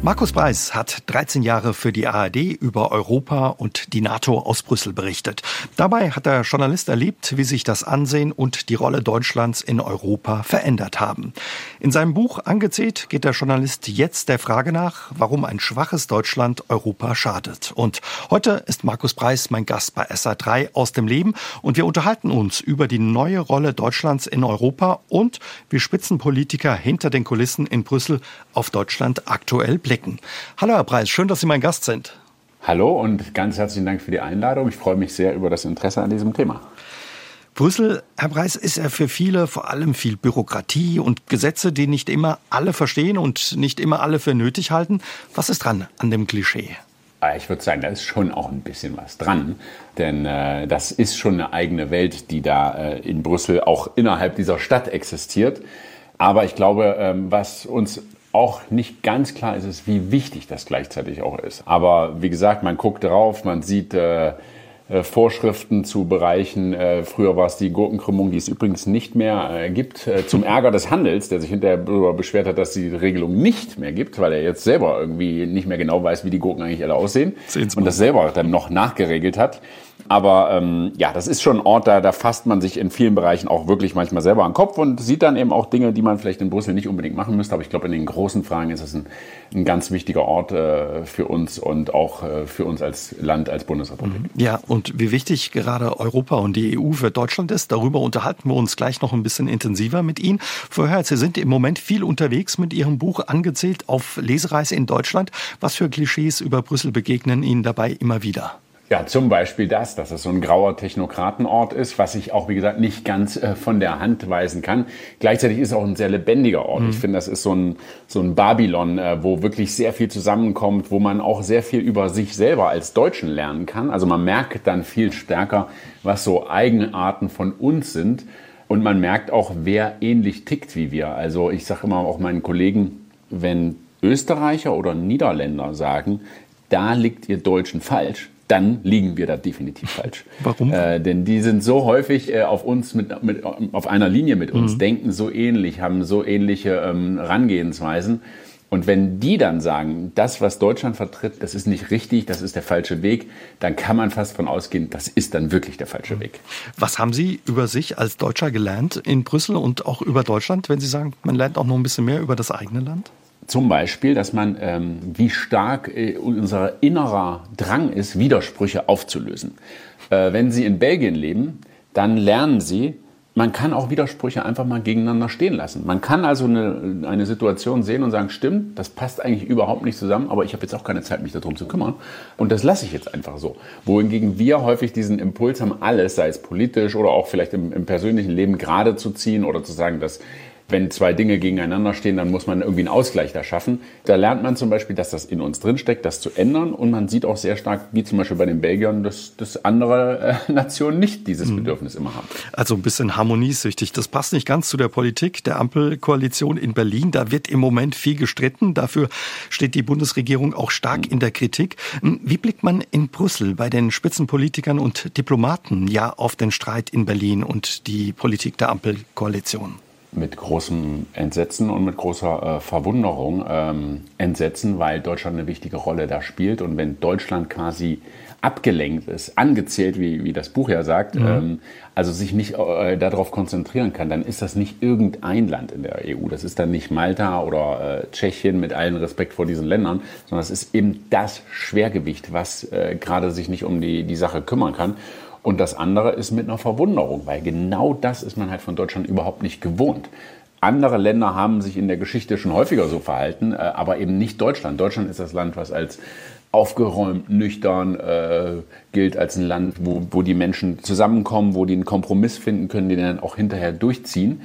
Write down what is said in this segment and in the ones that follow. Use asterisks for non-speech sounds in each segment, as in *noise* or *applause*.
Markus Preis hat 13 Jahre für die ARD über Europa und die NATO aus Brüssel berichtet. Dabei hat der Journalist erlebt, wie sich das Ansehen und die Rolle Deutschlands in Europa verändert haben. In seinem Buch Angezählt geht der Journalist jetzt der Frage nach, warum ein schwaches Deutschland Europa schadet. Und heute ist Markus Preis mein Gast bei SA3 aus dem Leben und wir unterhalten uns über die neue Rolle Deutschlands in Europa und wie Spitzenpolitiker hinter den Kulissen in Brüssel auf Deutschland aktuell blicken. Hallo Herr Preis, schön, dass Sie mein Gast sind. Hallo und ganz herzlichen Dank für die Einladung. Ich freue mich sehr über das Interesse an diesem Thema. Brüssel, Herr Preis, ist ja für viele vor allem viel Bürokratie und Gesetze, die nicht immer alle verstehen und nicht immer alle für nötig halten. Was ist dran an dem Klischee? Ah, ich würde sagen, da ist schon auch ein bisschen was dran, denn äh, das ist schon eine eigene Welt, die da äh, in Brüssel auch innerhalb dieser Stadt existiert. Aber ich glaube, ähm, was uns auch nicht ganz klar ist es, wie wichtig das gleichzeitig auch ist. Aber wie gesagt, man guckt drauf, man sieht äh, äh, Vorschriften zu Bereichen. Äh, früher war es die Gurkenkrümmung, die es übrigens nicht mehr äh, gibt, äh, zum Ärger des Handels, der sich hinterher darüber beschwert hat, dass die Regelung nicht mehr gibt, weil er jetzt selber irgendwie nicht mehr genau weiß, wie die Gurken eigentlich alle aussehen und das selber dann noch nachgeregelt hat. Aber ähm, ja, das ist schon ein Ort, da, da fasst man sich in vielen Bereichen auch wirklich manchmal selber an den Kopf und sieht dann eben auch Dinge, die man vielleicht in Brüssel nicht unbedingt machen müsste. Aber ich glaube, in den großen Fragen ist es ein, ein ganz wichtiger Ort äh, für uns und auch äh, für uns als Land, als Bundesrepublik. Mhm. Ja, und wie wichtig gerade Europa und die EU für Deutschland ist, darüber unterhalten wir uns gleich noch ein bisschen intensiver mit Ihnen. Vorher, Sie sind im Moment viel unterwegs mit Ihrem Buch angezählt auf Lesereise in Deutschland. Was für Klischees über Brüssel begegnen Ihnen dabei immer wieder? Ja, zum Beispiel das, dass es so ein grauer Technokratenort ist, was ich auch, wie gesagt, nicht ganz äh, von der Hand weisen kann. Gleichzeitig ist es auch ein sehr lebendiger Ort. Mhm. Ich finde, das ist so ein, so ein Babylon, äh, wo wirklich sehr viel zusammenkommt, wo man auch sehr viel über sich selber als Deutschen lernen kann. Also man merkt dann viel stärker, was so Eigenarten von uns sind. Und man merkt auch, wer ähnlich tickt wie wir. Also ich sage immer auch meinen Kollegen, wenn Österreicher oder Niederländer sagen, da liegt ihr Deutschen falsch, dann liegen wir da definitiv falsch. *laughs* Warum? Äh, denn die sind so häufig äh, auf uns mit, mit, auf einer Linie mit uns, mhm. denken so ähnlich, haben so ähnliche ähm, Herangehensweisen. Und wenn die dann sagen, das, was Deutschland vertritt, das ist nicht richtig, das ist der falsche Weg, dann kann man fast von ausgehen, das ist dann wirklich der falsche mhm. Weg. Was haben Sie über sich als Deutscher gelernt in Brüssel und auch über Deutschland, wenn Sie sagen, man lernt auch noch ein bisschen mehr über das eigene Land? Zum Beispiel, dass man, ähm, wie stark äh, unser innerer Drang ist, Widersprüche aufzulösen. Äh, wenn Sie in Belgien leben, dann lernen Sie, man kann auch Widersprüche einfach mal gegeneinander stehen lassen. Man kann also eine, eine Situation sehen und sagen, stimmt, das passt eigentlich überhaupt nicht zusammen, aber ich habe jetzt auch keine Zeit, mich darum zu kümmern. Und das lasse ich jetzt einfach so. Wohingegen wir häufig diesen Impuls haben, alles, sei es politisch oder auch vielleicht im, im persönlichen Leben gerade zu ziehen oder zu sagen, dass wenn zwei Dinge gegeneinander stehen, dann muss man irgendwie einen Ausgleich da schaffen. Da lernt man zum Beispiel, dass das in uns drinsteckt, das zu ändern. Und man sieht auch sehr stark, wie zum Beispiel bei den Belgiern, dass, dass andere äh, *laughs* Nationen nicht dieses mhm. Bedürfnis immer haben. Also ein bisschen harmoniesüchtig. Das passt nicht ganz zu der Politik der Ampelkoalition in Berlin. Da wird im Moment viel gestritten. Dafür steht die Bundesregierung auch stark mhm. in der Kritik. Hm, wie blickt man in Brüssel bei den Spitzenpolitikern und Diplomaten ja auf den Streit in Berlin und die Politik der Ampelkoalition? Mit großem Entsetzen und mit großer äh, Verwunderung. Ähm, Entsetzen, weil Deutschland eine wichtige Rolle da spielt. Und wenn Deutschland quasi abgelenkt ist, angezählt, wie, wie das Buch ja sagt, mhm. ähm, also sich nicht äh, darauf konzentrieren kann, dann ist das nicht irgendein Land in der EU. Das ist dann nicht Malta oder äh, Tschechien mit allen Respekt vor diesen Ländern, sondern das ist eben das Schwergewicht, was äh, gerade sich nicht um die, die Sache kümmern kann. Und das andere ist mit einer Verwunderung, weil genau das ist man halt von Deutschland überhaupt nicht gewohnt. Andere Länder haben sich in der Geschichte schon häufiger so verhalten, äh, aber eben nicht Deutschland. Deutschland ist das Land, was als aufgeräumt, nüchtern äh, gilt, als ein Land, wo, wo die Menschen zusammenkommen, wo die einen Kompromiss finden können, den dann auch hinterher durchziehen.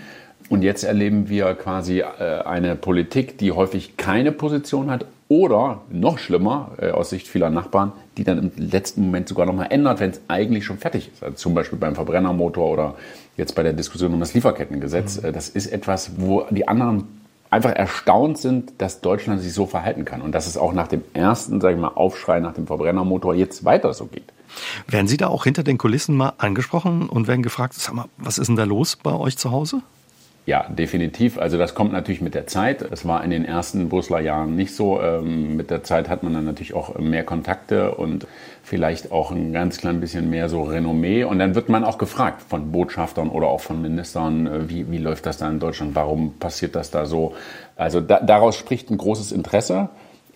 Und jetzt erleben wir quasi äh, eine Politik, die häufig keine Position hat oder noch schlimmer äh, aus Sicht vieler Nachbarn, die dann im letzten Moment sogar noch mal ändert, wenn es eigentlich schon fertig ist. Also zum Beispiel beim Verbrennermotor oder jetzt bei der Diskussion um das Lieferkettengesetz. Mhm. Äh, das ist etwas, wo die anderen einfach erstaunt sind, dass Deutschland sich so verhalten kann und dass es auch nach dem ersten, sage ich mal, Aufschrei nach dem Verbrennermotor jetzt weiter so geht. Werden Sie da auch hinter den Kulissen mal angesprochen und werden gefragt, sag mal, was ist denn da los bei euch zu Hause? Ja, definitiv. Also das kommt natürlich mit der Zeit. Es war in den ersten Brüsseler Jahren nicht so. Ähm, mit der Zeit hat man dann natürlich auch mehr Kontakte und vielleicht auch ein ganz klein bisschen mehr so Renommee. Und dann wird man auch gefragt von Botschaftern oder auch von Ministern, äh, wie, wie läuft das da in Deutschland? Warum passiert das da so? Also da, daraus spricht ein großes Interesse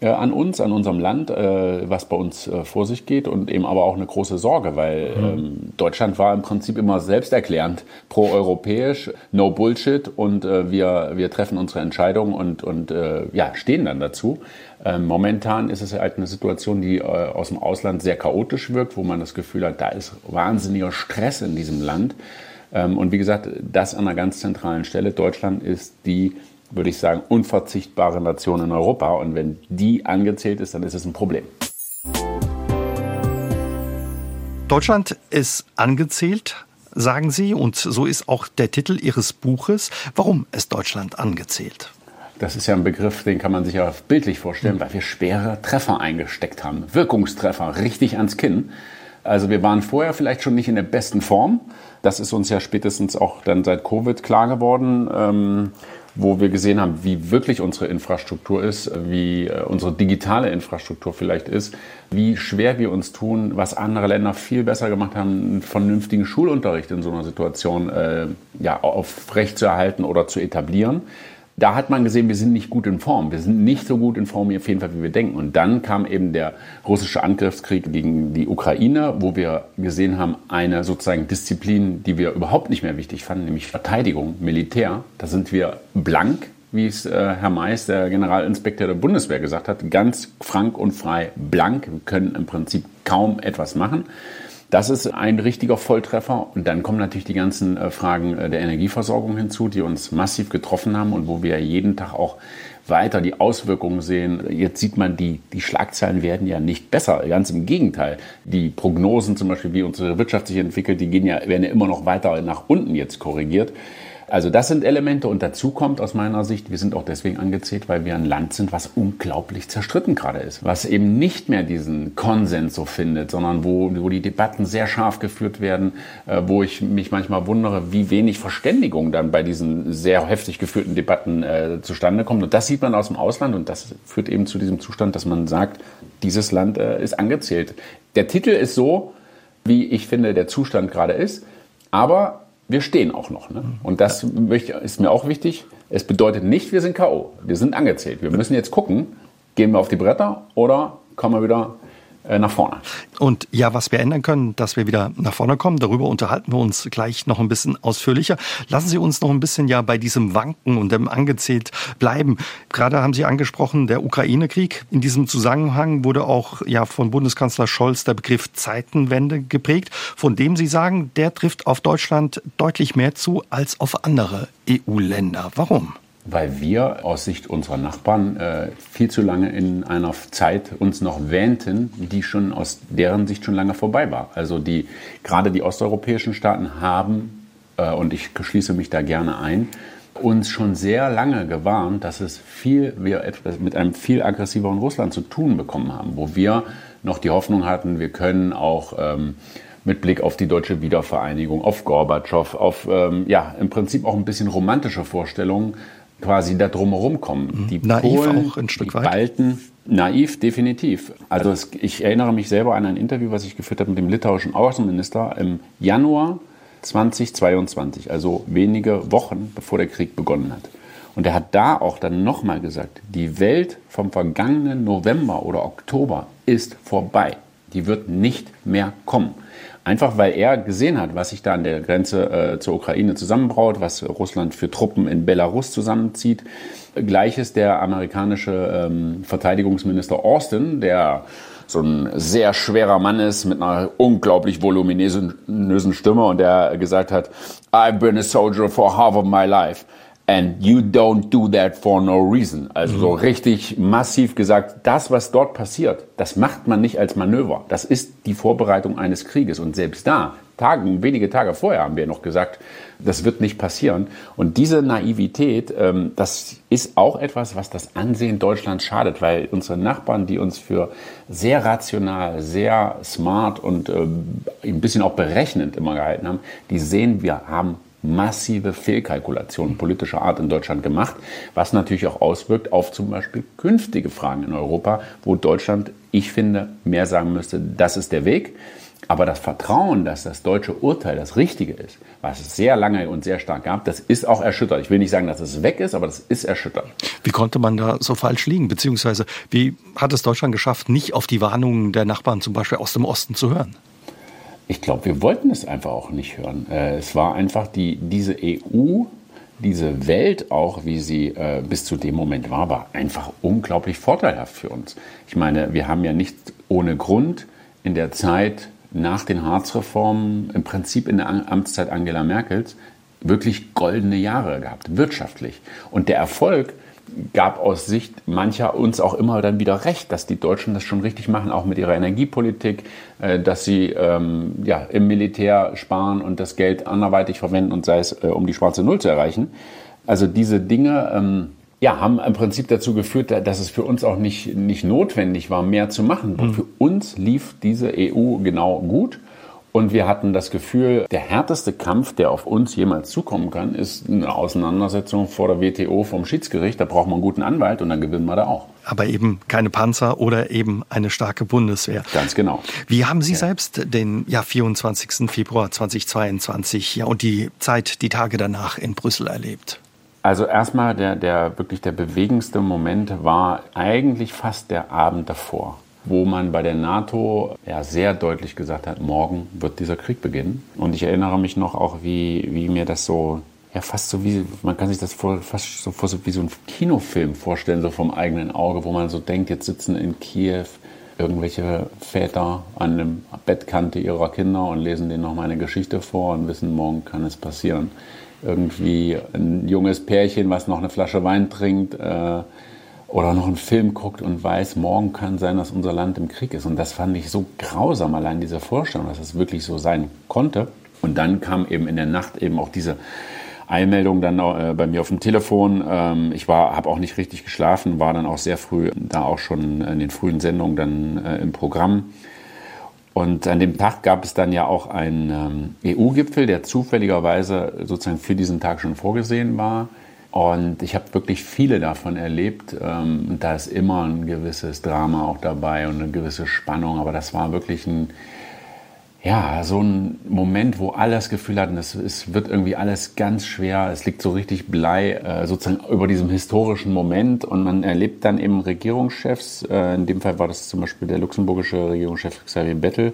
an uns, an unserem Land, äh, was bei uns äh, vor sich geht und eben aber auch eine große Sorge, weil mhm. ähm, Deutschland war im Prinzip immer selbsterklärend pro-europäisch, no Bullshit und äh, wir, wir treffen unsere Entscheidungen und, und äh, ja, stehen dann dazu. Ähm, momentan ist es halt eine Situation, die äh, aus dem Ausland sehr chaotisch wirkt, wo man das Gefühl hat, da ist wahnsinniger Stress in diesem Land. Ähm, und wie gesagt, das an einer ganz zentralen Stelle. Deutschland ist die würde ich sagen, unverzichtbare Nation in Europa. Und wenn die angezählt ist, dann ist es ein Problem. Deutschland ist angezählt, sagen Sie, und so ist auch der Titel Ihres Buches. Warum ist Deutschland angezählt? Das ist ja ein Begriff, den kann man sich ja bildlich vorstellen, weil wir schwere Treffer eingesteckt haben. Wirkungstreffer, richtig ans Kinn. Also wir waren vorher vielleicht schon nicht in der besten Form. Das ist uns ja spätestens auch dann seit Covid klar geworden. Ähm, wo wir gesehen haben, wie wirklich unsere Infrastruktur ist, wie äh, unsere digitale Infrastruktur vielleicht ist, wie schwer wir uns tun, was andere Länder viel besser gemacht haben, einen vernünftigen Schulunterricht in so einer Situation äh, ja, aufrechtzuerhalten oder zu etablieren da hat man gesehen, wir sind nicht gut in Form. Wir sind nicht so gut in Form auf jeden Fall, wie wir denken. Und dann kam eben der russische Angriffskrieg gegen die Ukraine, wo wir gesehen haben, eine sozusagen Disziplin, die wir überhaupt nicht mehr wichtig fanden, nämlich Verteidigung, Militär. Da sind wir blank, wie es äh, Herr Mais, der Generalinspektor der Bundeswehr, gesagt hat, ganz frank und frei blank. Wir können im Prinzip kaum etwas machen. Das ist ein richtiger Volltreffer. Und dann kommen natürlich die ganzen äh, Fragen äh, der Energieversorgung hinzu, die uns massiv getroffen haben und wo wir jeden Tag auch weiter die Auswirkungen sehen. Jetzt sieht man, die, die Schlagzeilen werden ja nicht besser. Ganz im Gegenteil. Die Prognosen zum Beispiel, wie unsere Wirtschaft sich entwickelt, die gehen ja, werden ja immer noch weiter nach unten jetzt korrigiert. Also das sind Elemente und dazu kommt aus meiner Sicht, wir sind auch deswegen angezählt, weil wir ein Land sind, was unglaublich zerstritten gerade ist, was eben nicht mehr diesen Konsens so findet, sondern wo, wo die Debatten sehr scharf geführt werden, äh, wo ich mich manchmal wundere, wie wenig Verständigung dann bei diesen sehr heftig geführten Debatten äh, zustande kommt. Und das sieht man aus dem Ausland und das führt eben zu diesem Zustand, dass man sagt, dieses Land äh, ist angezählt. Der Titel ist so, wie ich finde, der Zustand gerade ist, aber wir stehen auch noch. Ne? Und das ist mir auch wichtig. Es bedeutet nicht, wir sind K.O. Wir sind angezählt. Wir müssen jetzt gucken, gehen wir auf die Bretter oder kommen wir wieder nach vorne. Und ja, was wir ändern können, dass wir wieder nach vorne kommen, darüber unterhalten wir uns gleich noch ein bisschen ausführlicher. Lassen Sie uns noch ein bisschen ja bei diesem Wanken und dem angezählt bleiben. Gerade haben Sie angesprochen, der Ukraine-Krieg. In diesem Zusammenhang wurde auch ja von Bundeskanzler Scholz der Begriff Zeitenwende geprägt, von dem Sie sagen, der trifft auf Deutschland deutlich mehr zu als auf andere EU-Länder. Warum? Weil wir aus Sicht unserer Nachbarn äh, viel zu lange in einer Zeit uns noch wähnten, die schon aus deren Sicht schon lange vorbei war. Also die gerade die osteuropäischen Staaten haben äh, und ich schließe mich da gerne ein, uns schon sehr lange gewarnt, dass es viel wir etwas mit einem viel aggressiveren Russland zu tun bekommen haben, wo wir noch die Hoffnung hatten, wir können auch ähm, mit Blick auf die deutsche Wiedervereinigung, auf Gorbatschow, auf ähm, ja im Prinzip auch ein bisschen romantische Vorstellungen quasi da drumherum kommen. Mhm. Die naiv Polen, auch ein Stück die weit. Balten, naiv, definitiv. Also es, ich erinnere mich selber an ein Interview, was ich geführt habe mit dem litauischen Außenminister im Januar 2022, also wenige Wochen bevor der Krieg begonnen hat. Und er hat da auch dann nochmal gesagt, die Welt vom vergangenen November oder Oktober ist vorbei. Die wird nicht mehr kommen. Einfach weil er gesehen hat, was sich da an der Grenze äh, zur Ukraine zusammenbraut, was Russland für Truppen in Belarus zusammenzieht. Gleiches der amerikanische ähm, Verteidigungsminister Austin, der so ein sehr schwerer Mann ist mit einer unglaublich voluminösen Stimme und der gesagt hat, I've been a soldier for half of my life. And you don't do that for no reason. Also mhm. so richtig massiv gesagt, das, was dort passiert, das macht man nicht als Manöver. Das ist die Vorbereitung eines Krieges. Und selbst da, Tagen, wenige Tage vorher haben wir noch gesagt, das wird nicht passieren. Und diese Naivität, ähm, das ist auch etwas, was das Ansehen Deutschlands schadet, weil unsere Nachbarn, die uns für sehr rational, sehr smart und äh, ein bisschen auch berechnend immer gehalten haben, die sehen, wir haben massive Fehlkalkulationen politischer Art in Deutschland gemacht, was natürlich auch auswirkt auf zum Beispiel künftige Fragen in Europa, wo Deutschland, ich finde, mehr sagen müsste, das ist der Weg. Aber das Vertrauen, dass das deutsche Urteil das Richtige ist, was es sehr lange und sehr stark gab, das ist auch erschüttert. Ich will nicht sagen, dass es weg ist, aber das ist erschüttert. Wie konnte man da so falsch liegen? Beziehungsweise wie hat es Deutschland geschafft, nicht auf die Warnungen der Nachbarn zum Beispiel aus dem Osten zu hören? Ich glaube, wir wollten es einfach auch nicht hören. Äh, es war einfach die, diese EU, diese Welt auch, wie sie äh, bis zu dem Moment war, war einfach unglaublich vorteilhaft für uns. Ich meine, wir haben ja nicht ohne Grund in der Zeit nach den Harzreformen im Prinzip in der Amtszeit Angela Merkels wirklich goldene Jahre gehabt, wirtschaftlich. Und der Erfolg gab aus Sicht mancher uns auch immer dann wieder recht, dass die Deutschen das schon richtig machen, auch mit ihrer Energiepolitik, äh, dass sie ähm, ja, im Militär sparen und das Geld anderweitig verwenden und sei es, äh, um die schwarze Null zu erreichen. Also diese Dinge ähm, ja, haben im Prinzip dazu geführt, dass es für uns auch nicht, nicht notwendig war, mehr zu machen. Mhm. Für uns lief diese EU genau gut. Und wir hatten das Gefühl, der härteste Kampf, der auf uns jemals zukommen kann, ist eine Auseinandersetzung vor der WTO vom Schiedsgericht. Da braucht man einen guten Anwalt und dann gewinnen wir da auch. Aber eben keine Panzer oder eben eine starke Bundeswehr. Ganz genau. Wie haben Sie ja. selbst den ja, 24. Februar 2022 ja, und die Zeit, die Tage danach in Brüssel erlebt? Also erstmal der, der wirklich der bewegendste Moment war eigentlich fast der Abend davor, wo man bei der NATO ja sehr deutlich gesagt hat, morgen wird dieser Krieg beginnen. Und ich erinnere mich noch auch, wie, wie mir das so ja fast so wie, man kann sich das vor, fast so, vor, so wie so ein Kinofilm vorstellen, so vom eigenen Auge, wo man so denkt, jetzt sitzen in Kiew irgendwelche Väter an einem Bettkante ihrer Kinder und lesen denen noch mal eine Geschichte vor und wissen, morgen kann es passieren irgendwie ein junges Pärchen, was noch eine Flasche Wein trinkt äh, oder noch einen Film guckt und weiß, morgen kann sein, dass unser Land im Krieg ist. Und das fand ich so grausam, allein diese Vorstellung, dass es wirklich so sein konnte. Und dann kam eben in der Nacht eben auch diese Eilmeldung dann äh, bei mir auf dem Telefon. Ähm, ich war, habe auch nicht richtig geschlafen, war dann auch sehr früh da auch schon in den frühen Sendungen dann äh, im Programm. Und an dem Tag gab es dann ja auch einen ähm, EU-Gipfel, der zufälligerweise sozusagen für diesen Tag schon vorgesehen war. Und ich habe wirklich viele davon erlebt. Ähm, da ist immer ein gewisses Drama auch dabei und eine gewisse Spannung. Aber das war wirklich ein, ja, so ein Moment, wo alle das Gefühl hatten, es, wird irgendwie alles ganz schwer, es liegt so richtig Blei äh, sozusagen über diesem historischen Moment und man erlebt dann eben Regierungschefs, äh, in dem Fall war das zum Beispiel der luxemburgische Regierungschef Xavier Bettel,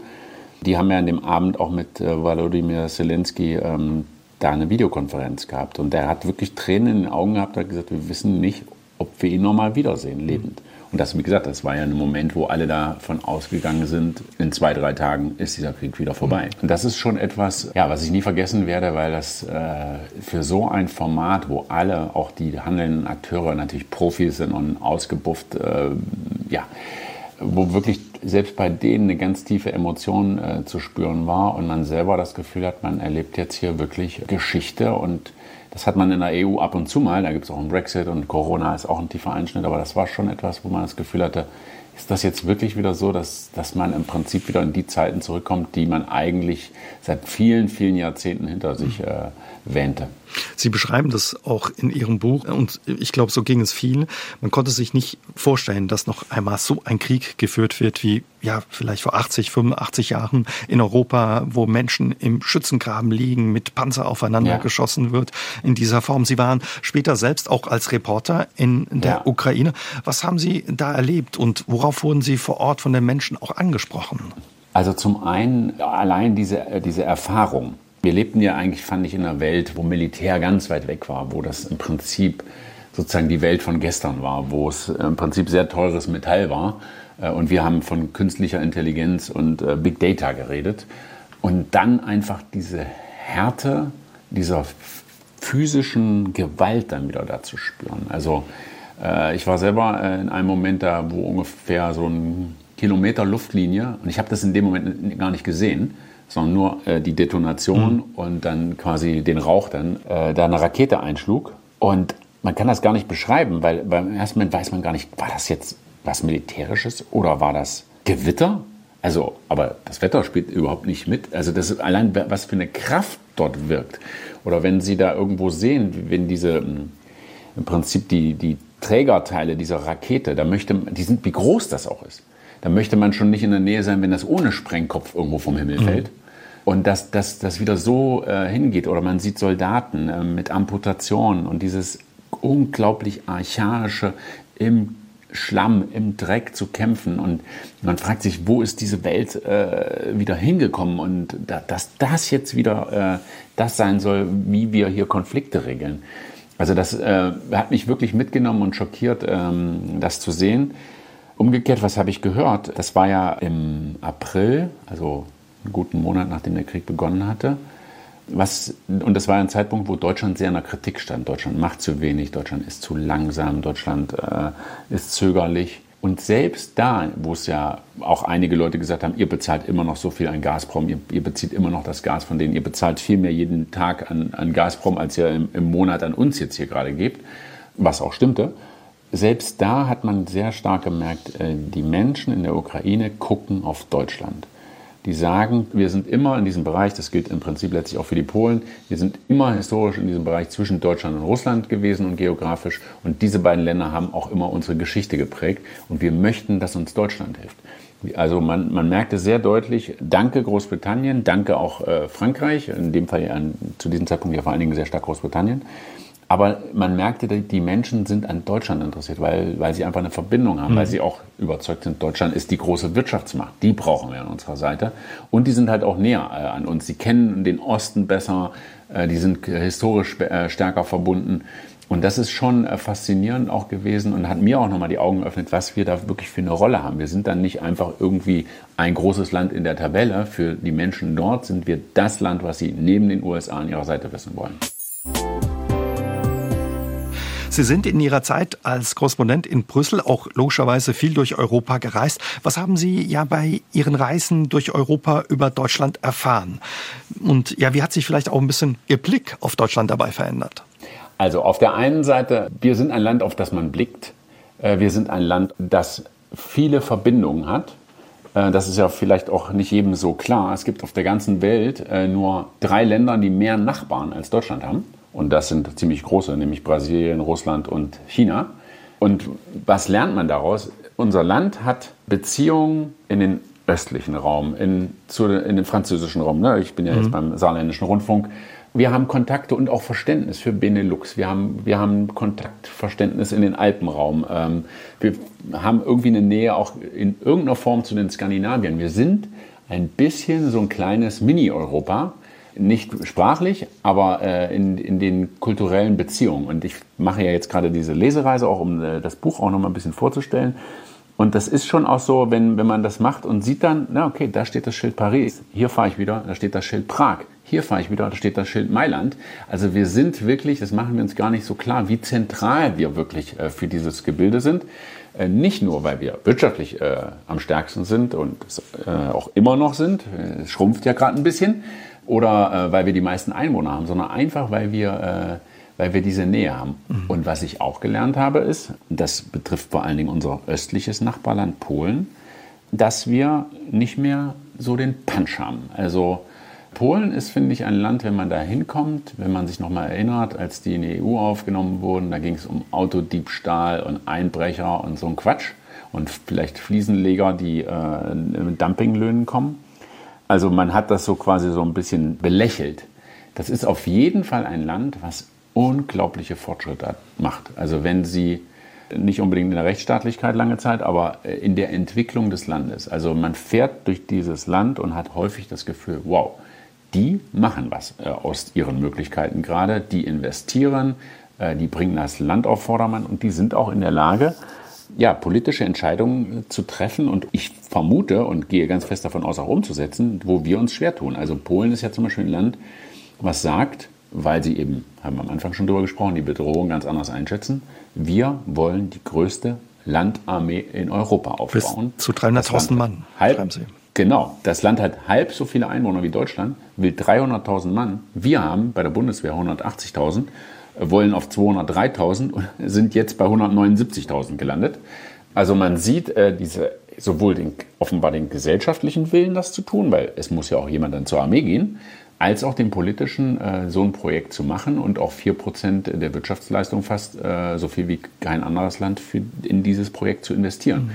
die haben ja an dem Abend auch mit äh, Volodymyr Zelensky ähm, da eine Videokonferenz gehabt und der hat wirklich Tränen in den Augen gehabt, hat gesagt, wir wissen nicht, ob wir ihn nochmal wiedersehen, lebend. Und das, wie gesagt, das war ja ein Moment, wo alle davon ausgegangen sind, in zwei, drei Tagen ist dieser Krieg wieder vorbei. Und das ist schon etwas, ja, was ich nie vergessen werde, weil das äh, für so ein Format, wo alle, auch die handelnden Akteure natürlich Profis sind und ausgebufft, äh, ja, wo wirklich selbst bei denen eine ganz tiefe Emotion äh, zu spüren war und man selber das Gefühl hat, man erlebt jetzt hier wirklich Geschichte und das hat man in der EU ab und zu mal. Da gibt es auch einen Brexit und Corona ist auch ein tiefer Einschnitt. Aber das war schon etwas, wo man das Gefühl hatte, ist das jetzt wirklich wieder so, dass, dass man im Prinzip wieder in die Zeiten zurückkommt, die man eigentlich seit vielen, vielen Jahrzehnten hinter sich äh, wähnte? Sie beschreiben das auch in Ihrem Buch und ich glaube, so ging es vielen. Man konnte sich nicht vorstellen, dass noch einmal so ein Krieg geführt wird wie ja vielleicht vor 80, 85 Jahren in Europa, wo Menschen im Schützengraben liegen, mit Panzer aufeinander ja. geschossen wird in dieser Form. Sie waren später selbst auch als Reporter in der ja. Ukraine. Was haben Sie da erlebt und worauf wurden Sie vor Ort von den Menschen auch angesprochen? Also zum einen allein diese, diese Erfahrung wir lebten ja eigentlich, fand ich, in einer Welt, wo Militär ganz weit weg war, wo das im Prinzip sozusagen die Welt von gestern war, wo es im Prinzip sehr teures Metall war. Äh, und wir haben von künstlicher Intelligenz und äh, Big Data geredet. Und dann einfach diese Härte dieser physischen Gewalt dann wieder da zu spüren. Also äh, ich war selber in einem Moment da, wo ungefähr so ein Kilometer Luftlinie, und ich habe das in dem Moment gar nicht gesehen, sondern nur äh, die Detonation mhm. und dann quasi den Rauch dann äh, da eine Rakete einschlug. Und man kann das gar nicht beschreiben, weil beim ersten Moment weiß man gar nicht, war das jetzt was Militärisches oder war das Gewitter? Also, aber das Wetter spielt überhaupt nicht mit. Also das ist allein, was für eine Kraft dort wirkt. Oder wenn Sie da irgendwo sehen, wenn diese hm, im Prinzip die, die Trägerteile dieser Rakete, da möchte, die sind, wie groß das auch ist. Da möchte man schon nicht in der Nähe sein, wenn das ohne Sprengkopf irgendwo vom Himmel mhm. Und dass das wieder so äh, hingeht. Oder man sieht Soldaten äh, mit Amputationen und dieses unglaublich archaische im Schlamm, im Dreck zu kämpfen. Und man fragt sich, wo ist diese Welt äh, wieder hingekommen? Und da, dass das jetzt wieder äh, das sein soll, wie wir hier Konflikte regeln. Also das äh, hat mich wirklich mitgenommen und schockiert, ähm, das zu sehen. Umgekehrt, was habe ich gehört? Das war ja im April, also einen guten Monat nachdem der Krieg begonnen hatte. Was, und das war ein Zeitpunkt, wo Deutschland sehr in der Kritik stand. Deutschland macht zu wenig, Deutschland ist zu langsam, Deutschland äh, ist zögerlich. Und selbst da, wo es ja auch einige Leute gesagt haben, ihr bezahlt immer noch so viel an Gazprom, ihr, ihr bezieht immer noch das Gas von denen, ihr bezahlt viel mehr jeden Tag an, an Gazprom, als ihr im, im Monat an uns jetzt hier gerade gebt, was auch stimmte. Selbst da hat man sehr stark gemerkt, äh, die Menschen in der Ukraine gucken auf Deutschland die sagen, wir sind immer in diesem Bereich, das gilt im Prinzip letztlich auch für die Polen, wir sind immer historisch in diesem Bereich zwischen Deutschland und Russland gewesen und geografisch. Und diese beiden Länder haben auch immer unsere Geschichte geprägt. Und wir möchten, dass uns Deutschland hilft. Also man, man merkte sehr deutlich, danke Großbritannien, danke auch äh, Frankreich, in dem Fall ja, zu diesem Zeitpunkt ja vor allen Dingen sehr stark Großbritannien. Aber man merkte, die Menschen sind an Deutschland interessiert, weil, weil sie einfach eine Verbindung haben, mhm. weil sie auch überzeugt sind, Deutschland ist die große Wirtschaftsmacht. Die brauchen wir an unserer Seite. Und die sind halt auch näher äh, an uns. Sie kennen den Osten besser, äh, die sind historisch äh, stärker verbunden. Und das ist schon faszinierend auch gewesen und hat mir auch nochmal die Augen geöffnet, was wir da wirklich für eine Rolle haben. Wir sind dann nicht einfach irgendwie ein großes Land in der Tabelle. Für die Menschen dort sind wir das Land, was sie neben den USA an ihrer Seite wissen wollen. Sie sind in Ihrer Zeit als Korrespondent in Brüssel auch logischerweise viel durch Europa gereist. Was haben Sie ja bei Ihren Reisen durch Europa über Deutschland erfahren? Und ja, wie hat sich vielleicht auch ein bisschen Ihr Blick auf Deutschland dabei verändert? Also auf der einen Seite, wir sind ein Land, auf das man blickt. Äh, wir sind ein Land, das viele Verbindungen hat. Äh, das ist ja vielleicht auch nicht jedem so klar. Es gibt auf der ganzen Welt äh, nur drei Länder, die mehr Nachbarn als Deutschland haben. Und das sind ziemlich große, nämlich Brasilien, Russland und China. Und was lernt man daraus? Unser Land hat Beziehungen in den östlichen Raum, in, zu, in den französischen Raum. Ne? Ich bin ja mhm. jetzt beim saarländischen Rundfunk. Wir haben Kontakte und auch Verständnis für Benelux. Wir haben, wir haben Kontaktverständnis in den Alpenraum. Ähm, wir haben irgendwie eine Nähe auch in irgendeiner Form zu den Skandinaviern. Wir sind ein bisschen so ein kleines Mini-Europa nicht sprachlich, aber äh, in, in den kulturellen Beziehungen. Und ich mache ja jetzt gerade diese Lesereise, auch um äh, das Buch auch noch mal ein bisschen vorzustellen. Und das ist schon auch so, wenn, wenn man das macht und sieht dann, na okay, da steht das Schild Paris, hier fahre ich wieder, da steht das Schild Prag, hier fahre ich wieder, da steht das Schild Mailand. Also wir sind wirklich, das machen wir uns gar nicht so klar, wie zentral wir wirklich äh, für dieses Gebilde sind. Äh, nicht nur, weil wir wirtschaftlich äh, am stärksten sind und äh, auch immer noch sind, es schrumpft ja gerade ein bisschen, oder äh, weil wir die meisten Einwohner haben, sondern einfach, weil wir, äh, weil wir diese Nähe haben. Mhm. Und was ich auch gelernt habe, ist, das betrifft vor allen Dingen unser östliches Nachbarland Polen, dass wir nicht mehr so den Punch haben. Also Polen ist, finde ich, ein Land, wenn man da hinkommt, wenn man sich nochmal erinnert, als die in die EU aufgenommen wurden, da ging es um Autodiebstahl und Einbrecher und so ein Quatsch und vielleicht Fliesenleger, die äh, mit Dumpinglöhnen kommen. Also man hat das so quasi so ein bisschen belächelt. Das ist auf jeden Fall ein Land, was unglaubliche Fortschritte macht. Also wenn Sie nicht unbedingt in der Rechtsstaatlichkeit lange Zeit, aber äh, in der Entwicklung des Landes. Also man fährt durch dieses Land und hat häufig das Gefühl, wow, die machen was äh, aus ihren Möglichkeiten gerade, die investieren, äh, die bringen das Land auf Vordermann und die sind auch in der Lage, ja, politische Entscheidungen zu treffen und ich vermute und gehe ganz fest davon aus, auch umzusetzen, wo wir uns schwer tun. Also Polen ist ja zum Beispiel ein Land, was sagt, weil sie eben, haben wir am Anfang schon drüber gesprochen, die Bedrohung ganz anders einschätzen, wir wollen die größte Landarmee in Europa aufbauen. Bis zu 300.000 Mann. Halb, genau. Das Land hat halb so viele Einwohner wie Deutschland, will 300.000 Mann. Wir haben bei der Bundeswehr 180.000 wollen auf 203.000 und *laughs* sind jetzt bei 179.000 gelandet. Also man sieht äh, diese, sowohl den, offenbar den gesellschaftlichen Willen, das zu tun, weil es muss ja auch jemand dann zur Armee gehen, als auch den politischen, äh, so ein Projekt zu machen und auch 4% der Wirtschaftsleistung fast äh, so viel wie kein anderes Land für, in dieses Projekt zu investieren. Mhm.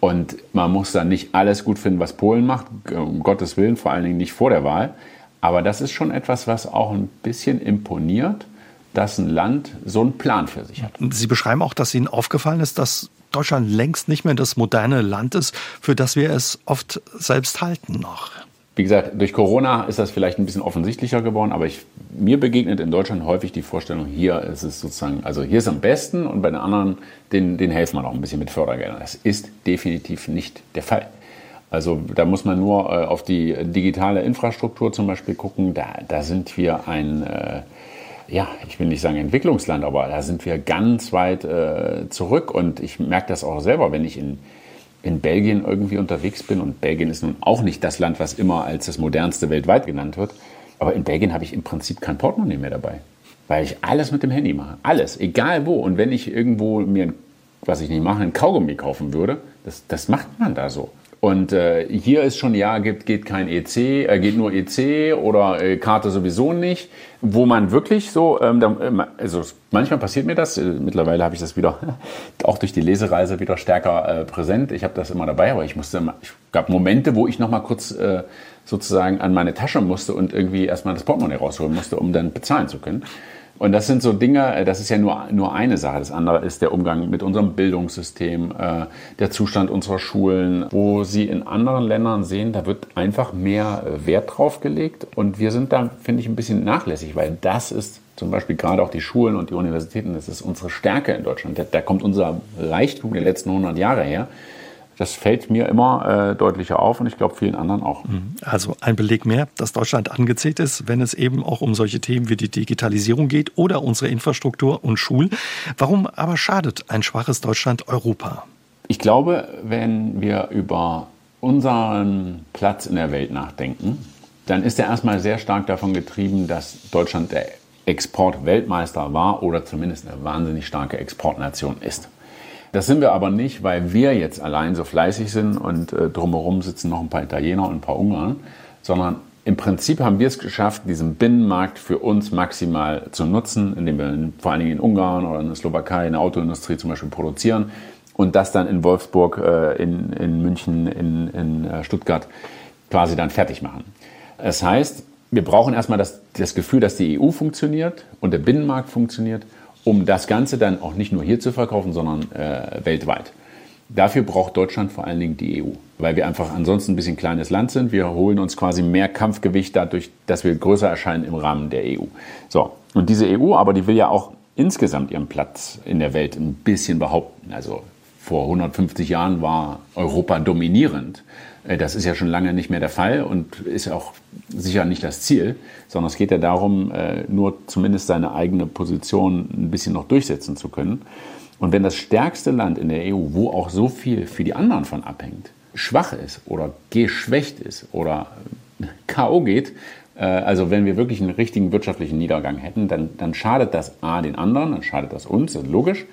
Und man muss dann nicht alles gut finden, was Polen macht, um Gottes Willen, vor allen Dingen nicht vor der Wahl. Aber das ist schon etwas, was auch ein bisschen imponiert, dass ein Land so einen Plan für sich hat. Sie beschreiben auch, dass Ihnen aufgefallen ist, dass Deutschland längst nicht mehr das moderne Land ist, für das wir es oft selbst halten noch. Wie gesagt, durch Corona ist das vielleicht ein bisschen offensichtlicher geworden, aber ich, mir begegnet in Deutschland häufig die Vorstellung, hier ist es sozusagen, also hier ist es am besten und bei den anderen, denen, denen helfen wir noch ein bisschen mit Fördergeldern. Das ist definitiv nicht der Fall. Also da muss man nur äh, auf die digitale Infrastruktur zum Beispiel gucken. Da, da sind wir ein, äh, ja, ich will nicht sagen Entwicklungsland, aber da sind wir ganz weit äh, zurück. Und ich merke das auch selber, wenn ich in in Belgien irgendwie unterwegs bin, und Belgien ist nun auch nicht das Land, was immer als das modernste weltweit genannt wird, aber in Belgien habe ich im Prinzip kein Portemonnaie mehr dabei, weil ich alles mit dem Handy mache. Alles, egal wo. Und wenn ich irgendwo mir, was ich nicht mache, ein Kaugummi kaufen würde, das, das macht man da so. Und äh, hier ist schon, ja, gibt, geht kein EC, äh, geht nur EC oder äh, Karte sowieso nicht, wo man wirklich so, ähm, da, äh, also manchmal passiert mir das, äh, mittlerweile habe ich das wieder, *laughs* auch durch die Lesereise wieder stärker äh, präsent. Ich habe das immer dabei, aber ich musste, ich gab Momente, wo ich noch mal kurz sozusagen an meine Tasche musste und irgendwie erstmal das Portemonnaie rausholen musste, um dann bezahlen zu können. Und das sind so Dinge, äh, das ist ja nur, nur eine Sache. Das andere ist der Umgang mit unserem Bildungssystem, äh, der Zustand unserer Schulen, wo Sie in anderen Ländern sehen, da wird einfach mehr äh, Wert drauf gelegt. Und wir sind da, finde ich, ein bisschen nachlässig, weil das ist zum Beispiel gerade auch die Schulen und die Universitäten, das ist unsere Stärke in Deutschland. Da, da kommt unser Reichtum der letzten 100 Jahre her. Das fällt mir immer äh, deutlicher auf und ich glaube vielen anderen auch. Mhm. Also ein Beleg mehr, dass Deutschland angezählt ist, wenn es eben auch um solche Themen wie die Digitalisierung geht oder unsere Infrastruktur und Schulen. Warum aber schadet ein schwaches Deutschland Europa? Ich glaube, wenn wir über unseren Platz in der Welt nachdenken, dann ist er erstmal sehr stark davon getrieben, dass Deutschland der Exportweltmeister war oder zumindest eine wahnsinnig starke Exportnation ist. Das sind wir aber nicht, weil wir jetzt allein so fleißig sind und äh, drumherum sitzen noch ein paar Italiener und ein paar Ungarn, sondern im Prinzip haben wir es geschafft, diesen Binnenmarkt für uns maximal zu nutzen, indem wir in, vor allen Dingen in Ungarn oder in der Slowakei in der Autoindustrie zum Beispiel produzieren und das dann in Wolfsburg, äh, in, in München, in, in äh, Stuttgart quasi dann fertig machen. Das heißt, wir brauchen erstmal das, das Gefühl, dass die EU funktioniert und der Binnenmarkt funktioniert um das Ganze dann auch nicht nur hier zu verkaufen, sondern äh, weltweit. Dafür braucht Deutschland vor allen Dingen die EU, weil wir einfach ansonsten ein bisschen kleines Land sind. Wir holen uns quasi mehr Kampfgewicht dadurch, dass wir größer erscheinen im Rahmen der EU. So, und diese EU, aber die will ja auch insgesamt ihren Platz in der Welt ein bisschen behaupten. Also vor 150 Jahren war Europa dominierend. Äh, das ist ja schon lange nicht mehr der Fall und ist auch sicher nicht das Ziel, sondern es geht ja darum, äh, nur zumindest seine eigene Position ein bisschen noch durchsetzen zu können. Und wenn das stärkste Land in der EU, wo auch so viel für die anderen von abhängt, schwach ist oder geschwächt ist oder *laughs* K.O. geht, äh, also wenn wir wirklich einen richtigen wirtschaftlichen Niedergang hätten, dann, dann schadet das A den anderen, dann schadet das uns, das ist logisch.